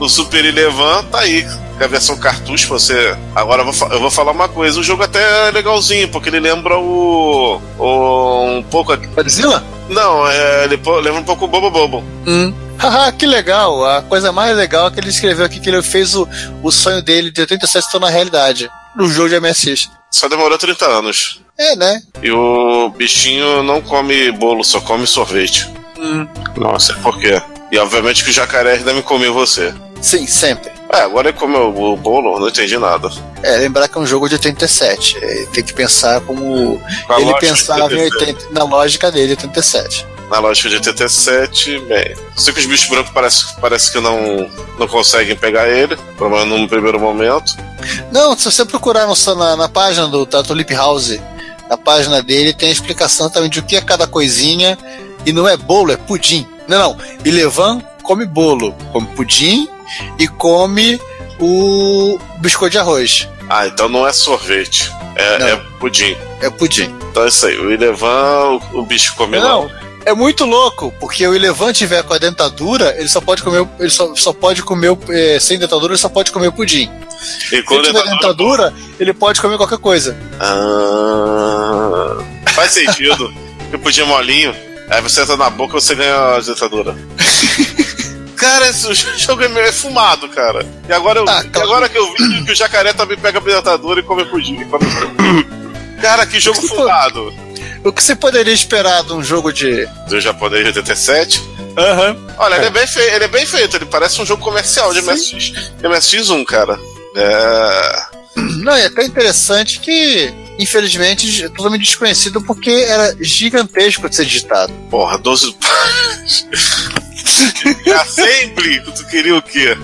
No Super Elevan, tá aí. A versão cartucho, você. Agora eu vou, eu vou falar uma coisa. O jogo até é legalzinho, porque ele lembra o. o um pouco. Godzilla? Não, é, ele lembra um pouco o Bobo Bobo. Hum. Haha, que legal! A coisa mais legal é que ele escreveu aqui que ele fez o, o sonho dele de 87 se tornar realidade no jogo de MSX. Só demorou 30 anos. É, né? E o bichinho não come bolo, só come sorvete. Hum. Nossa, por quê? E obviamente que o jacaré deve comer você. Sim, sempre. É, agora ele comeu o bolo, não entendi nada. É, lembrar que é um jogo de 87. É, tem que pensar como Na ele pensava em 87. 80, na lógica dele, 87. Na lógica de 87, bem. Sei que os bichos brancos parece, parece que não, não conseguem pegar ele, pelo menos num primeiro momento. Não, se você procurar no, na, na página do Tulip House, na página dele tem a explicação também de o que é cada coisinha. E não é bolo, é pudim. Não, não. Ilevan come bolo, come pudim e come o biscoito de arroz. Ah, então não é sorvete, é, Não. é pudim. É pudim. Então é isso aí, o Ilevan, o, o bicho come Não, lá. é muito louco, porque o Ilevan tiver com a dentadura, ele só pode comer, ele só, só pode comer, eh, sem dentadura, ele só pode comer o pudim. E Se quando ele tiver dentadura, ele pode comer qualquer coisa. Ah, faz sentido. <laughs> o pudim é molinho, aí você entra na boca e você ganha a dentadura. <laughs> Cara, esse <laughs> jogo é é fumado, cara. E agora, eu, Ah, e agora que eu vi que o jacaré também pega a dentadura e come pudim. Come... Cara, que jogo fumado. O que você poderia esperar de um jogo de. Do japonês de 87. Aham. Olha, ele é bem feito, ele é bem feito, ele parece um jogo comercial de. MSX. De MSX1, cara. É. Não, é até interessante que, infelizmente, é totalmente desconhecido porque era gigantesco de ser digitado. Porra, 12 <laughs> Assembly, tu queria o quê?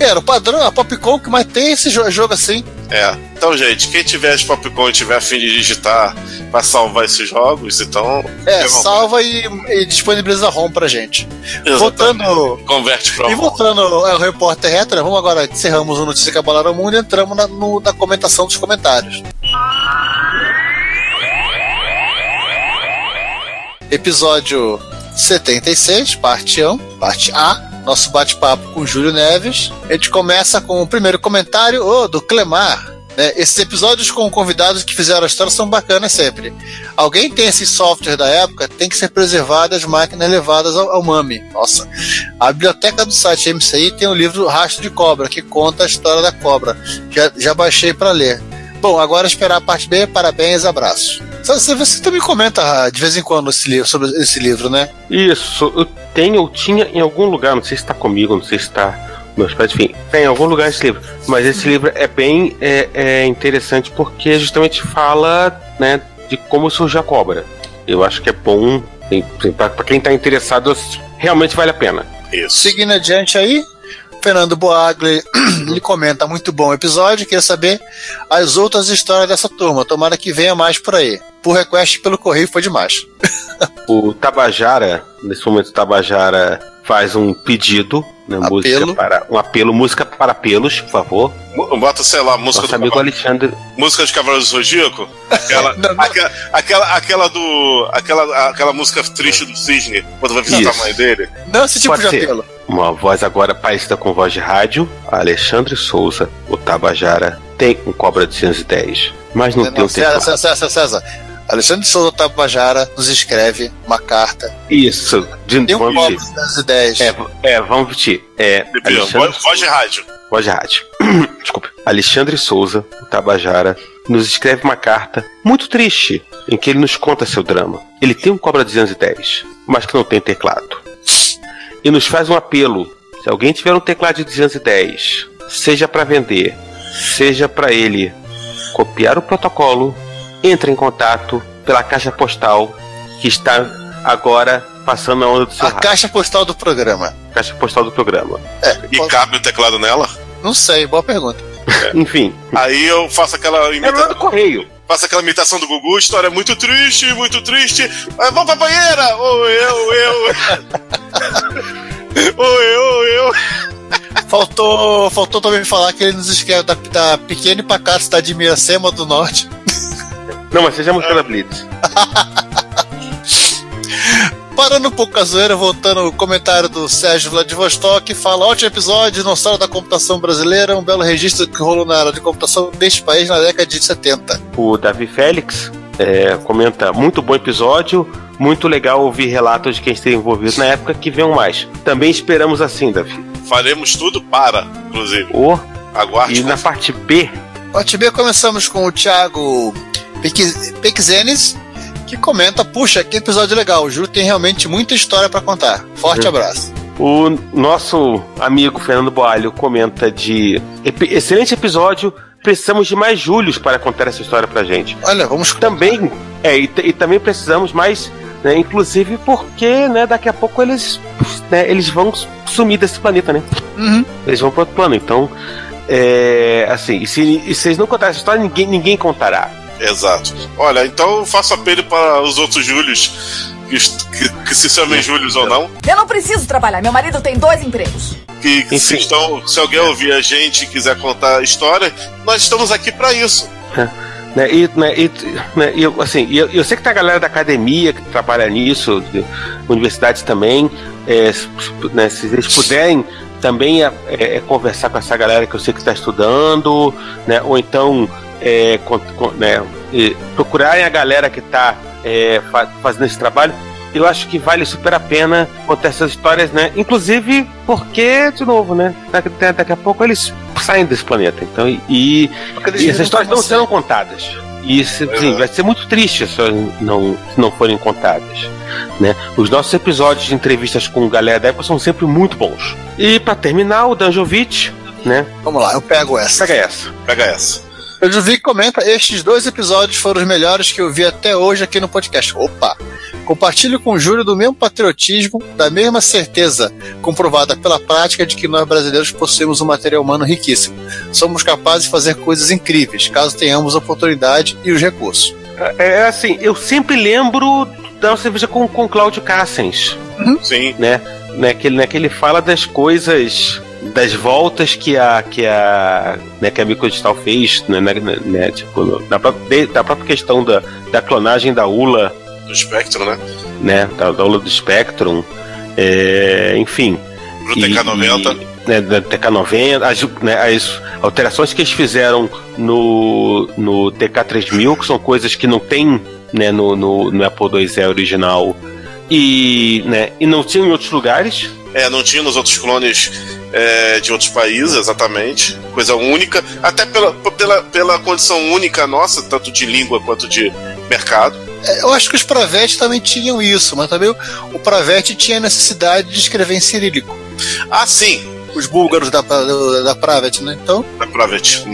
Era o padrão, a Popcom que mais tem esse jo- jogo assim. É. Então, gente, quem tiver de Popcorn e tiver a fim de digitar pra salvar esses jogos, então. É, Vamos. salva e, e disponibiliza ROM pra gente. Exatamente. Voltando. Converte pra E voltando ao repórter retro, vamos agora, encerramos o Notícia que Abalaram o Mundo e entramos na, no- na comentação dos comentários. Episódio 76, parte 1, parte A, nosso bate-papo com Júlio Neves. A gente começa com o primeiro comentário, ô, do Clemar. né? Esses episódios com convidados que fizeram a história são bacanas sempre. Alguém tem esse software da época, tem que ser preservado as máquinas levadas ao, ao MAMI. Nossa. A biblioteca do site MCI tem o livro Rastro de Cobra, que conta a história da cobra. Já, já baixei para ler. Bom, agora esperar a parte B. Parabéns, abraços. Você, você também comenta de vez em quando esse livro, sobre esse livro, né? Isso, eu tenho, eu tinha em algum lugar, não sei se está comigo, não sei se está meus pais, enfim, tem em algum lugar esse livro. Mas esse livro é bem é, é interessante porque justamente fala né, de como surgiu a cobra. Eu acho que é bom, para quem está interessado, realmente vale a pena. Isso. Seguindo adiante aí, Fernando Boagli, <clears throat> ele comenta muito bom o episódio, queria saber as outras histórias dessa turma. Tomara que venha mais por aí. Por request pelo correio foi demais. <laughs> O Tabajara, nesse momento o Tabajara faz um pedido, né, música Apelo. para um apelo, música para pelos, por favor. Bota, sei lá, música Nosso do amigo Alexandre. música de Cavaleiro do Zodíaco. Aquela, <laughs> Não, não. aquela, aquela, aquela do. Aquela, aquela música triste do Cisne, quando vai visitar Isso. a mãe dele. Não esse tipo Pode de ser. apelo. Uma voz agora parecida com voz de rádio. Alexandre Souza, o Tabajara, tem um Cobra 210, mas não, tem Não, um César, teclado. César, César, César. Alexandre Souza Tabajara nos escreve uma carta. Isso, de, Tem um das ideias. É, é, vamos repetir. É, Alexandre Voz, voz de rádio. Voz de rádio. <clears throat> Desculpe. Alexandre Souza, o Tabajara, nos escreve uma carta muito triste em que ele nos conta seu drama. Ele tem um Cobra 210, mas que não tem teclado. E nos faz um apelo. Se alguém tiver um teclado de 210, seja para vender, seja para ele copiar o protocolo, entre em contato pela caixa postal que está agora passando a onda do seu A rádio. caixa postal do programa. caixa postal do programa. É, E posso- cabe o teclado nela. não sei, boa pergunta. Enfim, Aí eu faço aquela é lá do imitação. correio. Faço aquela imitação do Gugu, história muito triste, muito triste. Ah, vamos pra banheira! Oi, eu, eu. <laughs> Oi, eu, eu. Faltou, faltou também falar que ele nos escreve da, da pequena e pacata cidade de Miracema do Norte. Não, mas seja a música da Blitz. <laughs> Parando um pouco a zoeira, voltando ao comentário do Sérgio Vladivostok, fala: ótimo episódio, dinossauro da computação brasileira, um belo registro que rolou na área de computação deste país na década de 70. O Davi Félix é, comenta: muito bom episódio, muito legal ouvir relatos de quem esteve envolvido na época que venham mais. Também esperamos assim, Davi. Faremos tudo para, inclusive. O, Aguarde. e na parte B, Parte B, começamos com o Thiago Pequiz- Pequizenes, que comenta: puxa, que episódio legal, o Júlio tem realmente muita história pra contar. Forte Hum. abraço. o nosso amigo Fernando Boalho comenta de "Epi- excelente episódio. Precisamos de mais Júlios para contar essa história pra gente. Olha, vamos. Também, é, e, e também precisamos mais, né, inclusive porque, né, daqui a pouco eles, né, eles vão sumir desse planeta, né? Uhum. Eles vão para outro plano. Então, é, assim, e se, e se eles não contarem essa história, ninguém, ninguém contará. Exato. Olha, então eu faço apelo para os outros Júlios, que, que- que se chamem Júlios ou não, Eu não preciso trabalhar, meu marido tem dois empregos. que se, Enfim. estão, se alguém ouvir a gente e quiser contar a história, nós estamos aqui para isso. Né, e, né, e, né, eu, assim, eu, eu sei que tem a galera da academia que trabalha nisso, de, universidades também. é, se, né, se eles puderem também é, é, conversar com essa galera que eu sei que está estudando, né, ou então é, con- con- né, procurarem a galera que está fazendo esse trabalho. Eu acho que vale super a pena contar essas histórias, né? Inclusive porque, de novo, né? Daqui, daqui a pouco eles saem desse planeta. Então, e, e e essas histórias não serão contadas. E assim, vai ser muito triste se não, se não forem contadas. Né? Os nossos episódios de entrevistas com galera da época são sempre muito bons. E para terminar, o Danjovic, né? Vamos lá, eu pego essa. Pega essa. Pega essa. O Juvic comenta: estes dois episódios foram os melhores que eu vi até hoje aqui no podcast. Opa! Compartilho com o Júlio do mesmo patriotismo, da mesma certeza, comprovada pela prática de que nós brasileiros possuímos um material humano riquíssimo. Somos capazes de fazer coisas incríveis, caso tenhamos a oportunidade e os recursos. É assim, eu sempre lembro da cerveja com, com Cláudio Cassens. Sim. Né? Né, que, ele- né, que ele fala das coisas, das voltas que a que a, né, que a Microdistal fez, né, né, né, tipo, na, da própria questão da, da clonagem da ULA, Do Spectrum, né? né, da, da ULA do Spectrum, é, enfim. Pro TK90. E, né, da TK90, as, né, as alterações que eles fizeram no, no TK3000, que são coisas que não tem né, no, no, no Apple IIe original e, né, e não tinham em outros lugares. É, não tinha nos outros clones é, de outros países, exatamente. Coisa única, até pela, pela, pela condição única nossa, tanto de língua quanto de mercado. É, Eu acho que os Pravete também tinham isso, mas também o, Pravete tinha necessidade de escrever em cirílico. Ah, sim, Os búlgaros da, da, da Pravete, né? Então, dá pra ver. tipo,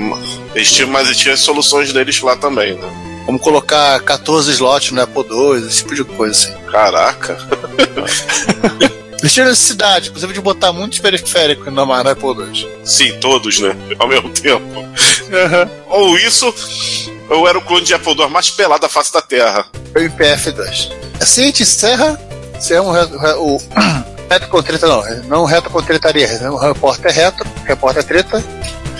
Eles tinham, mas tinha as soluções deles lá também, né? vamos colocar 14 slots no Apple II, esse tipo de coisa assim. Caraca. <laughs> Eles tinham necessidade, inclusive, de botar muitos periféricos no, Apple II. Sim, todos, né? Ao mesmo tempo. Ou isso, ou era o clone de Apple II mais pelado da face da Terra. o IPF2. Assim a gente encerra. Encerra um reto, re- o <clears throat> reto com treta, não. Não reto com tretaria. O repórter retro, repórter treta,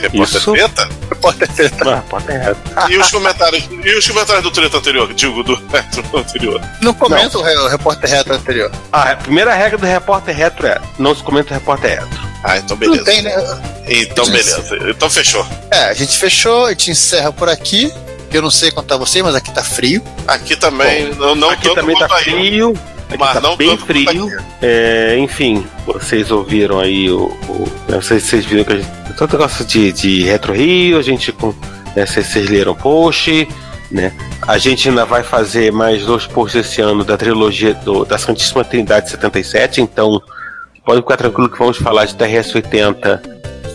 Repórter Isso. Treta? repórter treta. Ah, pode ter errado. E os comentários, e os comentários do treta anterior, digo, do <laughs> retro anterior. Não comenta o, re- o repórter retro anterior. Ah, a primeira regra do repórter retro é não se comenta o repórter retro. Ah, então beleza. Não tem, né? Então beleza. Então fechou. É, a gente fechou, a gente encerra por aqui. Eu não sei quanto tá você, mas aqui tá frio. Aqui também, não, não aqui tanto também tá frio. Aqui Mas tá não bem tanto frio. É, enfim, vocês ouviram aí o. o vocês, vocês viram que a gente. Todo negócio de, de Retro Rio, a gente. com- Né, vocês, vocês leram o post, né? A gente ainda vai fazer mais dois posts esse ano da trilogia do, da Santíssima Trindade 77, então pode ficar tranquilo que vamos falar de TRS-80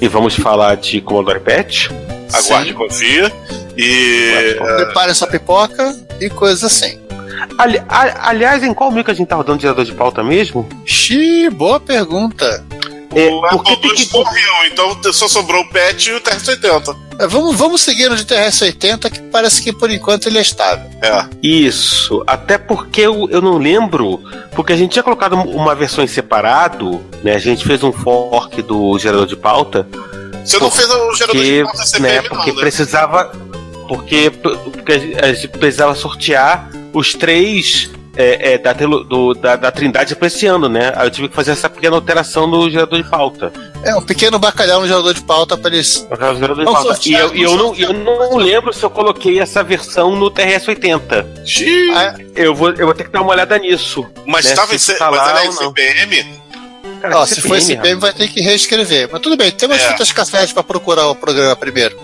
e vamos falar de Commodore PET. Aguarde e confia. E. Prepare sua pipoca e coisas assim. Ali- a- aliás, em qual meio que a gente tá rodando gerador de pauta mesmo? Xiii, boa pergunta. É, o porque Apple II que. morreu, então só sobrou o PET e o TRS-80. É, vamos, vamos seguir no de TRS-80, que parece que por enquanto ele é estável. É. Isso, até porque eu, eu não lembro, porque a gente tinha colocado uma versão em separado, né? A gente fez um fork do gerador de pauta, Você não fez o gerador porque, de pauta CPM, né, não, porque né? precisava, porque, porque a gente precisava sortear os três é, é, da, do- da, da Trindade para esse ano, né? Aí eu tive que fazer essa pequena alteração no gerador de pauta. É um pequeno bacalhau no gerador de pauta para eles. No caso do gerador de Não pauta. E eu, e eu não, eu não lembro se eu coloquei essa versão no TRS-80. Xiii. Ah, Eu vou, eu vou ter que dar uma olhada nisso. Mas né, estava em se C- tá mas é em ou não. CPM? Cara, Ó, se for CPM, CPM, vai ter que reescrever. Mas tudo bem, tem umas É. fitas cassete para procurar o programa primeiro.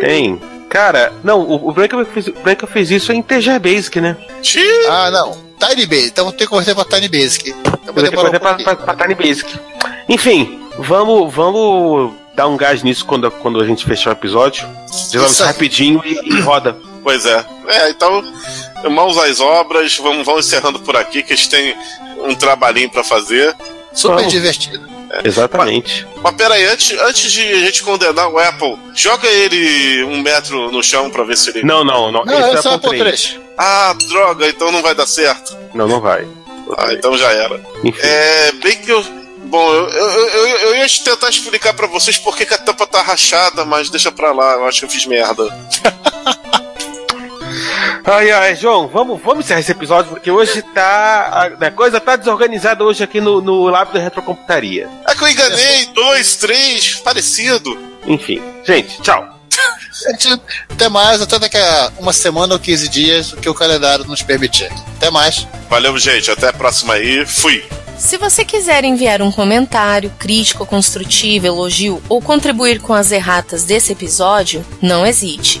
Tem. Cara, não, o, o Branca fez, Branca fez isso em TG Basic, né? Ah, não. Tiny Basic. Então vou ter que converter para Tiny Basic. Então vou ter que demorar um pra, pra, pra Tiny Basic. Enfim, vamos, vamos dar um gás nisso quando, quando a gente fechar o episódio. Resolve isso rapidinho e, e roda. Pois é. É, então, mãos às obras, vamos, vamos encerrando por aqui, que eles têm um trabalhinho pra fazer. Super Vamos. divertido. Exatamente. Mas peraí, antes, antes de a gente condenar o Apple, joga ele um metro no chão pra ver se ele. Não, não, não. Não, esse é só Apple Apple 3. Ah, droga, então não vai dar certo. Não, não vai. Ah, então já era. Enfim. É, bem que eu. Bom, eu, eu, eu, eu ia tentar explicar pra vocês por que, que a tampa tá rachada, mas deixa pra lá, eu acho que eu fiz merda. <laughs> Ai, ai, João, vamos, vamos encerrar esse episódio, porque hoje tá. A, a coisa tá desorganizada hoje aqui no, no Lab da Retrocomputaria. É que eu enganei, dois, três, parecido. Enfim, gente, tchau. Até mais, até daqui a uma semana ou 15 dias, o que o calendário nos permitir. Até mais. Valeu, gente, até a próxima aí, fui. Se você quiser enviar um comentário, crítico, construtivo, elogio ou contribuir com as erratas desse episódio, não hesite.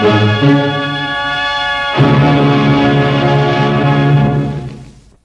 Thank you.